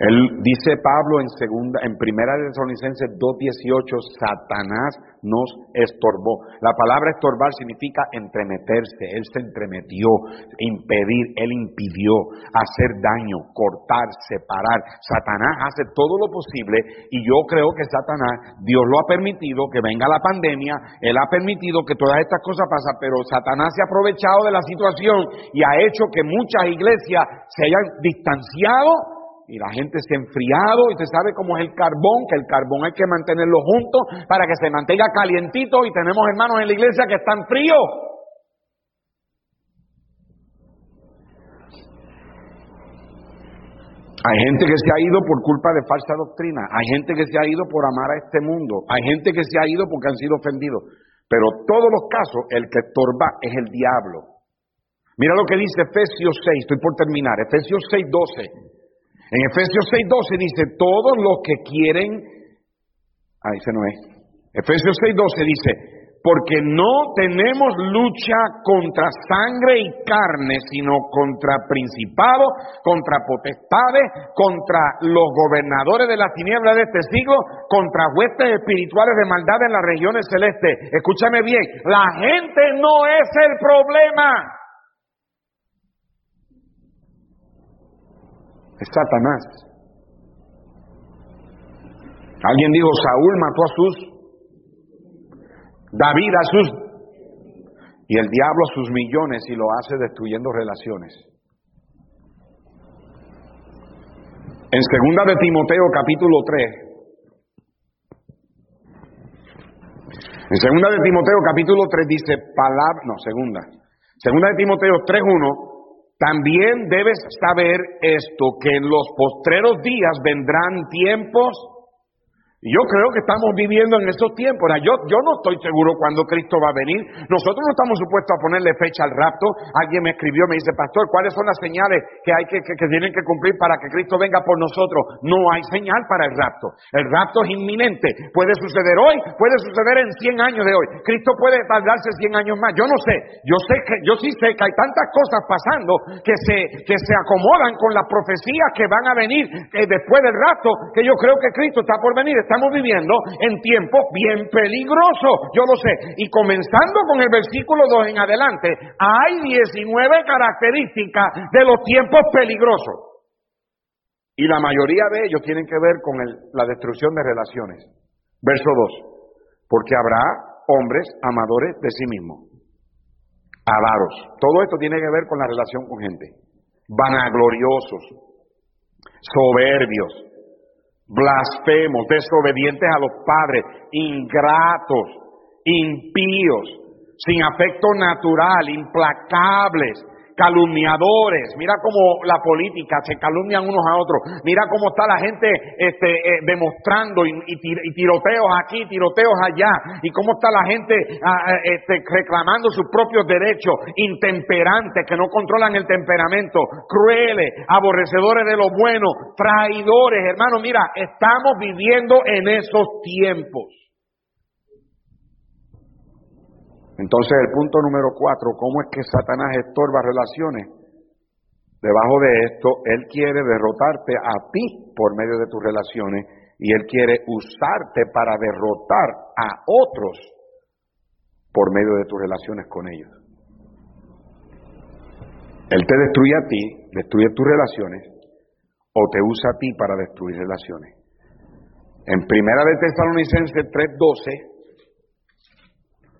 S1: Él dice Pablo en segunda, en primera de Tesalonicenses 2.18, Satanás nos estorbó. La palabra estorbar significa entremeterse. Él se entremetió, impedir, él impidió hacer daño, cortar, separar. Satanás hace todo lo posible y yo creo que Satanás, Dios lo ha permitido que venga la pandemia, él ha permitido que todas estas cosas pasen, pero Satanás se ha aprovechado de la situación y ha hecho que muchas iglesias se hayan distanciado y la gente se ha enfriado y se sabe cómo es el carbón, que el carbón hay que mantenerlo junto para que se mantenga calientito y tenemos hermanos en la iglesia que están fríos. Hay gente que se ha ido por culpa de falsa doctrina, hay gente que se ha ido por amar a este mundo, hay gente que se ha ido porque han sido ofendidos, pero todos los casos el que estorba es el diablo. Mira lo que dice Efesios 6, estoy por terminar, Efesios 6, 12. En Efesios 6:12 dice, todos los que quieren, ahí se no es. Efesios 6:12 dice, porque no tenemos lucha contra sangre y carne, sino contra principados, contra potestades, contra los gobernadores de la tiniebla de este siglo, contra huestes espirituales de maldad en las regiones celestes. Escúchame bien, la gente no es el problema. Es Satanás. Alguien dijo, Saúl mató a sus, David a sus, y el diablo a sus millones y lo hace destruyendo relaciones. En segunda de Timoteo capítulo 3, en segunda de Timoteo capítulo 3 dice palabra, no, segunda, segunda de Timoteo 3.1 también debes saber esto, que en los postreros días vendrán tiempos yo creo que estamos viviendo en esos tiempos. yo, yo no estoy seguro cuándo Cristo va a venir. Nosotros no estamos supuestos a ponerle fecha al rapto. Alguien me escribió, me dice, pastor, ¿cuáles son las señales que hay que, que, tienen que cumplir para que Cristo venga por nosotros? No hay señal para el rapto. El rapto es inminente. Puede suceder hoy, puede suceder en 100 años de hoy. Cristo puede tardarse 100 años más. Yo no sé. Yo sé que, yo sí sé que hay tantas cosas pasando que se, se acomodan con las profecías que van a venir eh, después del rapto, que yo creo que Cristo está por venir estamos viviendo en tiempos bien peligrosos, yo lo sé. Y comenzando con el versículo 2 en adelante, hay 19 características de los tiempos peligrosos. Y la mayoría de ellos tienen que ver con la destrucción de relaciones. Verso 2. Porque habrá hombres amadores de sí mismos. Avaros. Todo esto tiene que ver con la relación con gente. Vanagloriosos. Soberbios blasfemos, desobedientes a los padres, ingratos, impíos, sin afecto natural, implacables, calumniadores, mira cómo la política se calumnian unos a otros, mira cómo está la gente este, eh, demostrando y, tiroteos aquí, tiroteos allá, y cómo está la gente ah, ah, este, reclamando sus propios derechos, intemperantes, que no controlan el temperamento, crueles, aborrecedores de lo bueno, traidores, hermano, mira, estamos viviendo en esos tiempos. Entonces el punto número cuatro, ¿cómo es que Satanás estorba relaciones? Debajo de esto, Él quiere derrotarte a ti por medio de tus relaciones y Él quiere usarte para derrotar a otros por medio de tus relaciones con ellos. Él te destruye a ti, destruye tus relaciones, o te usa a ti para destruir relaciones. En Primera de Tesalonicenses 3:12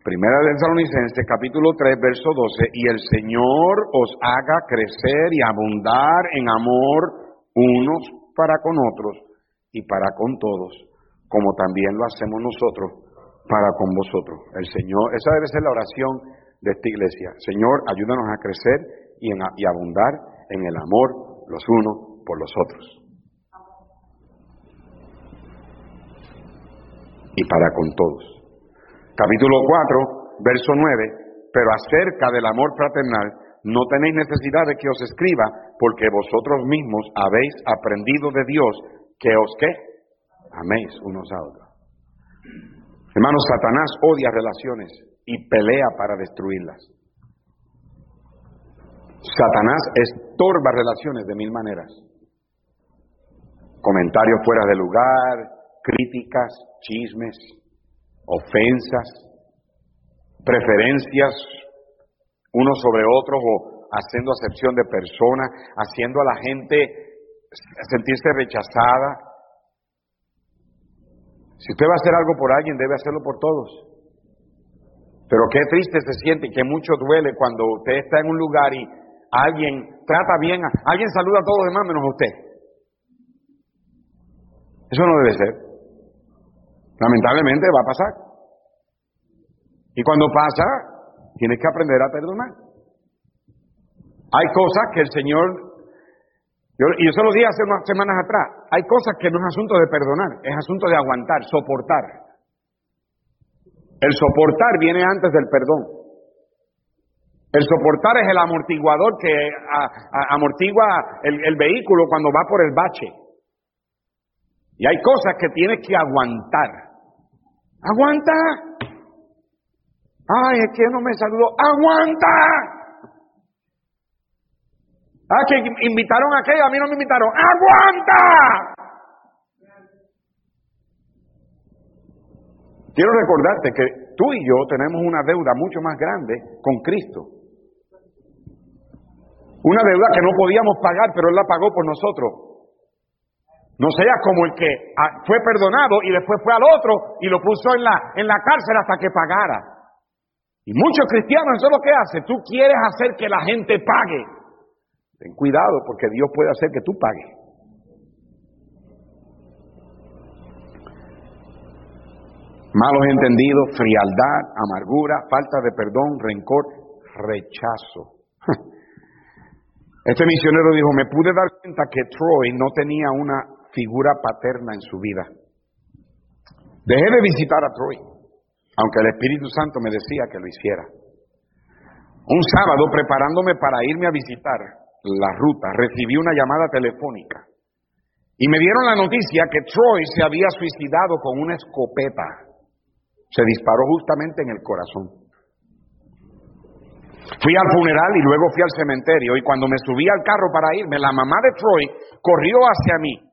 S1: Primera de Tesalonicenses, capítulo 3, verso 12, y el Señor os haga crecer y abundar en amor unos para con otros y para con todos, como también lo hacemos nosotros para con vosotros. El Señor, esa debe ser la oración de esta iglesia. Señor, ayúdanos a crecer y, en, y abundar en el amor los unos por los otros. Y para con todos. Capítulo 4, verso 9, pero acerca del amor fraternal, no tenéis necesidad de que os escriba, porque vosotros mismos habéis aprendido de Dios que os qué? Améis unos a otros. Hermanos, Satanás odia relaciones y pelea para destruirlas. Satanás estorba relaciones de mil maneras. comentarios fuera de lugar, críticas, chismes, ofensas, preferencias unos sobre otros o haciendo acepción de personas, haciendo a la gente sentirse rechazada. Si usted va a hacer algo por alguien, debe hacerlo por todos. Pero qué triste se siente y qué mucho duele cuando usted está en un lugar y alguien trata bien, a, alguien saluda a todos los demás menos a usted. Eso no debe ser. Lamentablemente va a pasar. Y cuando pasa, tienes que aprender a perdonar. Hay cosas que el Señor, y yo se lo dije hace unas semanas atrás, hay cosas que no es asunto de perdonar, es asunto de aguantar, soportar. El soportar viene antes del perdón. El soportar es el amortiguador que amortigua el, vehículo cuando va por el bache. Y hay cosas que tienes que aguantar. ¡Aguanta! Ay, es que no me saludó. ¡Aguanta! Ah, que invitaron a aquello, a mí no me invitaron. ¡Aguanta! Quiero recordarte que tú y yo tenemos una deuda mucho más grande con Cristo. Una deuda que no podíamos pagar, pero Él la pagó por nosotros. No sea como el que ah, fue perdonado y después fue al otro y lo puso en la, en la cárcel hasta que pagara. Y muchos cristianos, eso es lo que hace. Tú quieres hacer que la gente pague. Ten cuidado porque Dios puede hacer que tú pagues. Malos entendidos, frialdad, amargura, falta de perdón, rencor, rechazo. <laughs> Este misionero dijo, me pude dar cuenta que Troy no tenía una figura paterna en su vida. Dejé de visitar a Troy, aunque el Espíritu Santo me decía que lo hiciera. Un sábado, preparándome para irme a visitar la ruta, recibí una llamada telefónica y me dieron la noticia que Troy se había suicidado con una escopeta. Se disparó justamente en el corazón. Fui al funeral y luego fui al cementerio y cuando me subí al carro para irme, la mamá de Troy corrió hacia mí.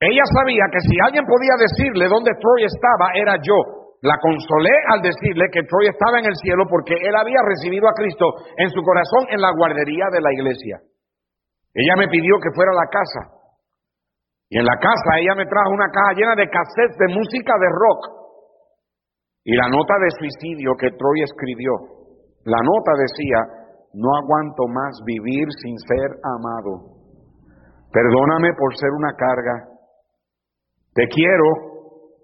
S1: Ella sabía que si alguien podía decirle dónde Troy estaba, era yo. La consolé al decirle que Troy estaba en el cielo porque él había recibido a Cristo en su corazón en la guardería de la iglesia. Ella me pidió que fuera a la casa. Y en la casa ella me trajo una caja llena de cassettes de música de rock. Y la nota de suicidio que Troy escribió. La nota decía, no aguanto más vivir sin ser amado. Perdóname por ser una carga. Te quiero,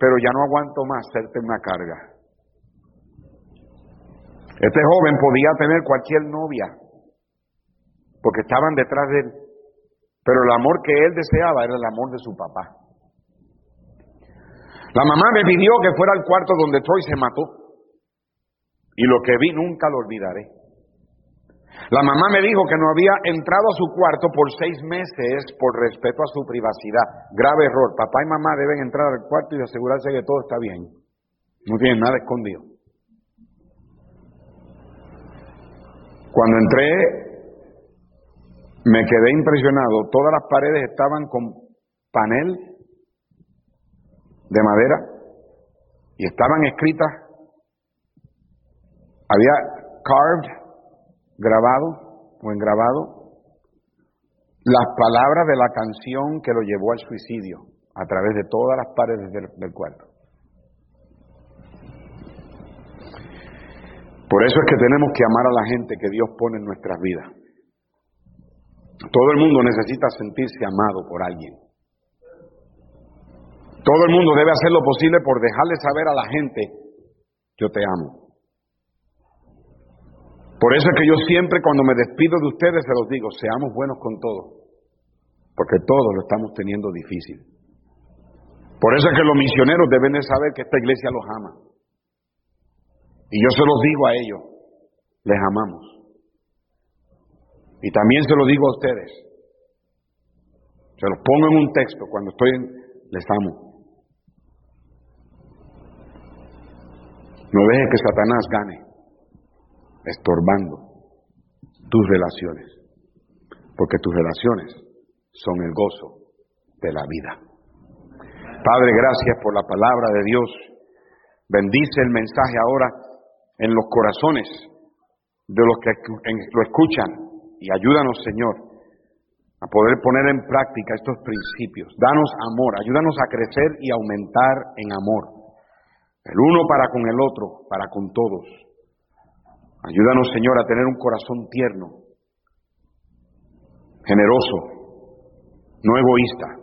S1: pero ya no aguanto más serte una carga. Este joven podía tener cualquier novia, porque estaban detrás de él, pero el amor que él deseaba era el amor de su papá. La mamá me pidió que fuera al cuarto donde Troy se mató. Y lo que vi nunca lo olvidaré. La mamá me dijo que no había entrado a su cuarto por seis meses por respeto a su privacidad. Grave error. Papá y mamá deben entrar al cuarto y asegurarse que todo está bien. No tienen nada escondido. Cuando entré, me quedé impresionado. Todas las paredes estaban con panel de madera y estaban escritas había carved, grabado o engrabado, las palabras de la canción que lo llevó al suicidio a través de todas las paredes del, del cuarto. Por eso es que tenemos que amar a la gente que Dios pone en nuestras vidas. Todo el mundo necesita sentirse amado por alguien. Todo el mundo debe hacer lo posible por dejarle saber a la gente, yo te amo. Por eso es que yo siempre cuando me despido de ustedes se los digo, seamos buenos con todos, porque todos lo estamos teniendo difícil. Por eso es que los misioneros deben de saber que esta iglesia los ama. Y yo se los digo a ellos, les amamos. Y también se lo digo a ustedes. Se los pongo en un texto cuando estoy en, les amo. No deje que Satanás gane estorbando tus relaciones, porque tus relaciones son el gozo de la vida. Padre, gracias por la palabra de Dios. Bendice el mensaje ahora en los corazones de los que lo escuchan y ayúdanos, Señor, a poder poner en práctica estos principios. Danos amor, ayúdanos a crecer y aumentar en amor. El uno para con el otro, para con todos. Ayúdanos, Señor, a tener un corazón tierno, generoso, no egoísta.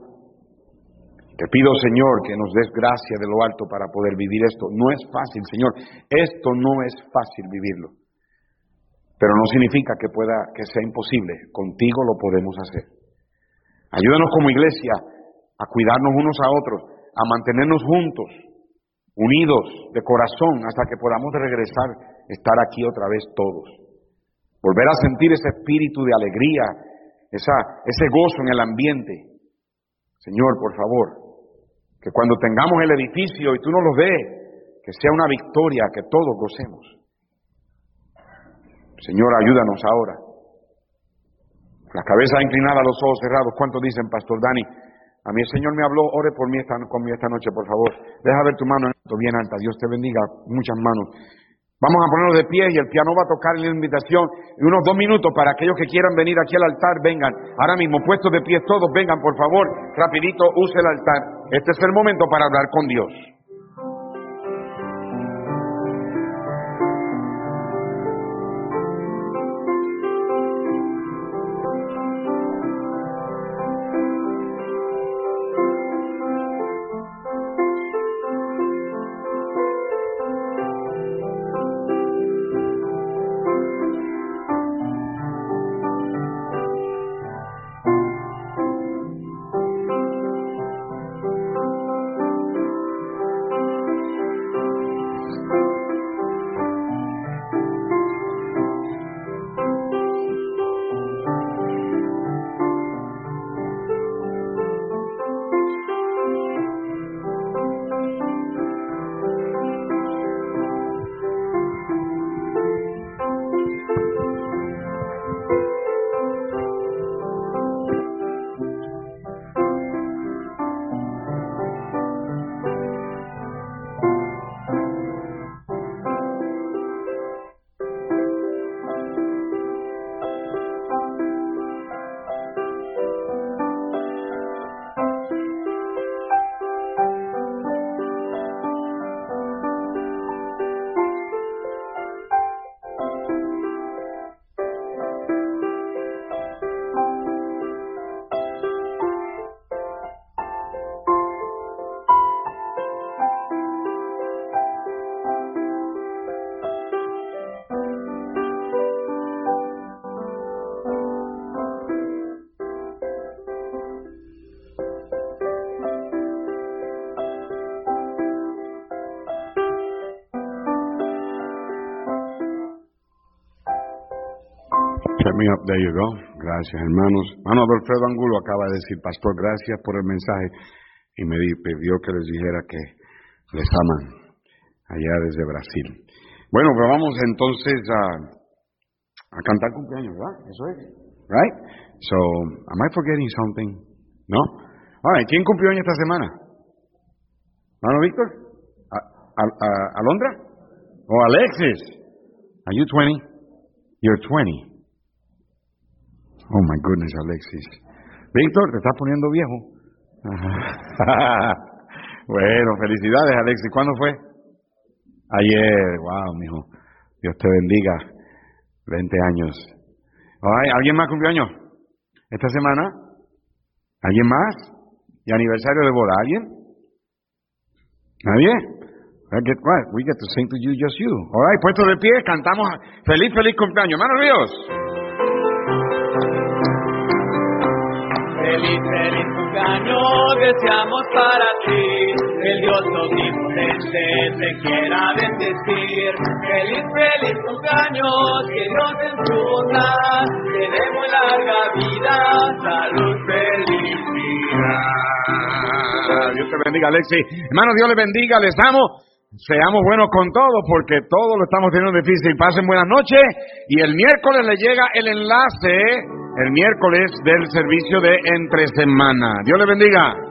S1: Te pido, Señor, que nos des gracia de lo alto para poder vivir esto. No es fácil, Señor. Esto no es fácil vivirlo. Pero no significa que pueda que sea imposible. Contigo lo podemos hacer. Ayúdanos como iglesia a cuidarnos unos a otros, a mantenernos juntos, unidos de corazón hasta que podamos regresar, estar aquí otra vez todos. Volver a sentir ese espíritu de alegría, esa, ese gozo en el ambiente. Señor, por favor, que cuando tengamos el edificio y tú nos lo des, que sea una victoria, que todos gocemos. Señor, ayúdanos ahora. La cabeza inclinada, los ojos cerrados. ¿Cuántos dicen, Pastor Dani? A mí el Señor me habló, ore por mí esta, conmigo esta noche, por favor. Deja ver tu mano bien alta. Dios te bendiga. Muchas manos. Vamos a ponernos de pie y el piano va a tocar la invitación. En unos dos minutos para aquellos que quieran venir aquí al altar, vengan. Ahora mismo, puestos de pie todos, vengan, por favor. Rapidito, use el altar. Este es el momento para hablar con Dios. There you go. Gracias, hermanos. Hermano Alfredo Angulo acaba de decir, Pastor, gracias por el mensaje. Y me pidió que les dijera que les aman allá desde Brasil. Bueno, pues vamos entonces a, a cantar cumpleaños, ¿verdad? Eso es. Right? So, am I forgetting something? ¿No? All right, ¿quién cumplió años esta semana? ¿Hermano Víctor? ¿Alondra? ¿O Alexis? Are you 20? You're 20. Oh my goodness, Alexis. Víctor, te estás poniendo viejo. <laughs> bueno, felicidades, Alexis. ¿Cuándo fue? Ayer. Wow, mijo. Dios te bendiga. 20 años. ¿Alguien más cumplió años? ¿Esta semana? ¿Alguien más? ¿Y aniversario de boda? ¿Alguien? ¿Nadie? Get, We get to sing to you, just you. All right, puesto de pie, cantamos feliz, feliz cumpleaños. Hermano Dios.
S2: Feliz, feliz cumpleaños deseamos para ti. El Dios omnipotente te quiera bendecir. Feliz, feliz cumpleaños, que Dios en su bondad te dé muy larga vida, salud, felicidad.
S1: Dios te bendiga, Alexi. Hermano, Dios le bendiga, les amo. Seamos buenos con todo porque todo lo estamos teniendo difícil. Pasen buenas noches y el miércoles le llega el enlace el miércoles del servicio de entre semana. Dios le bendiga.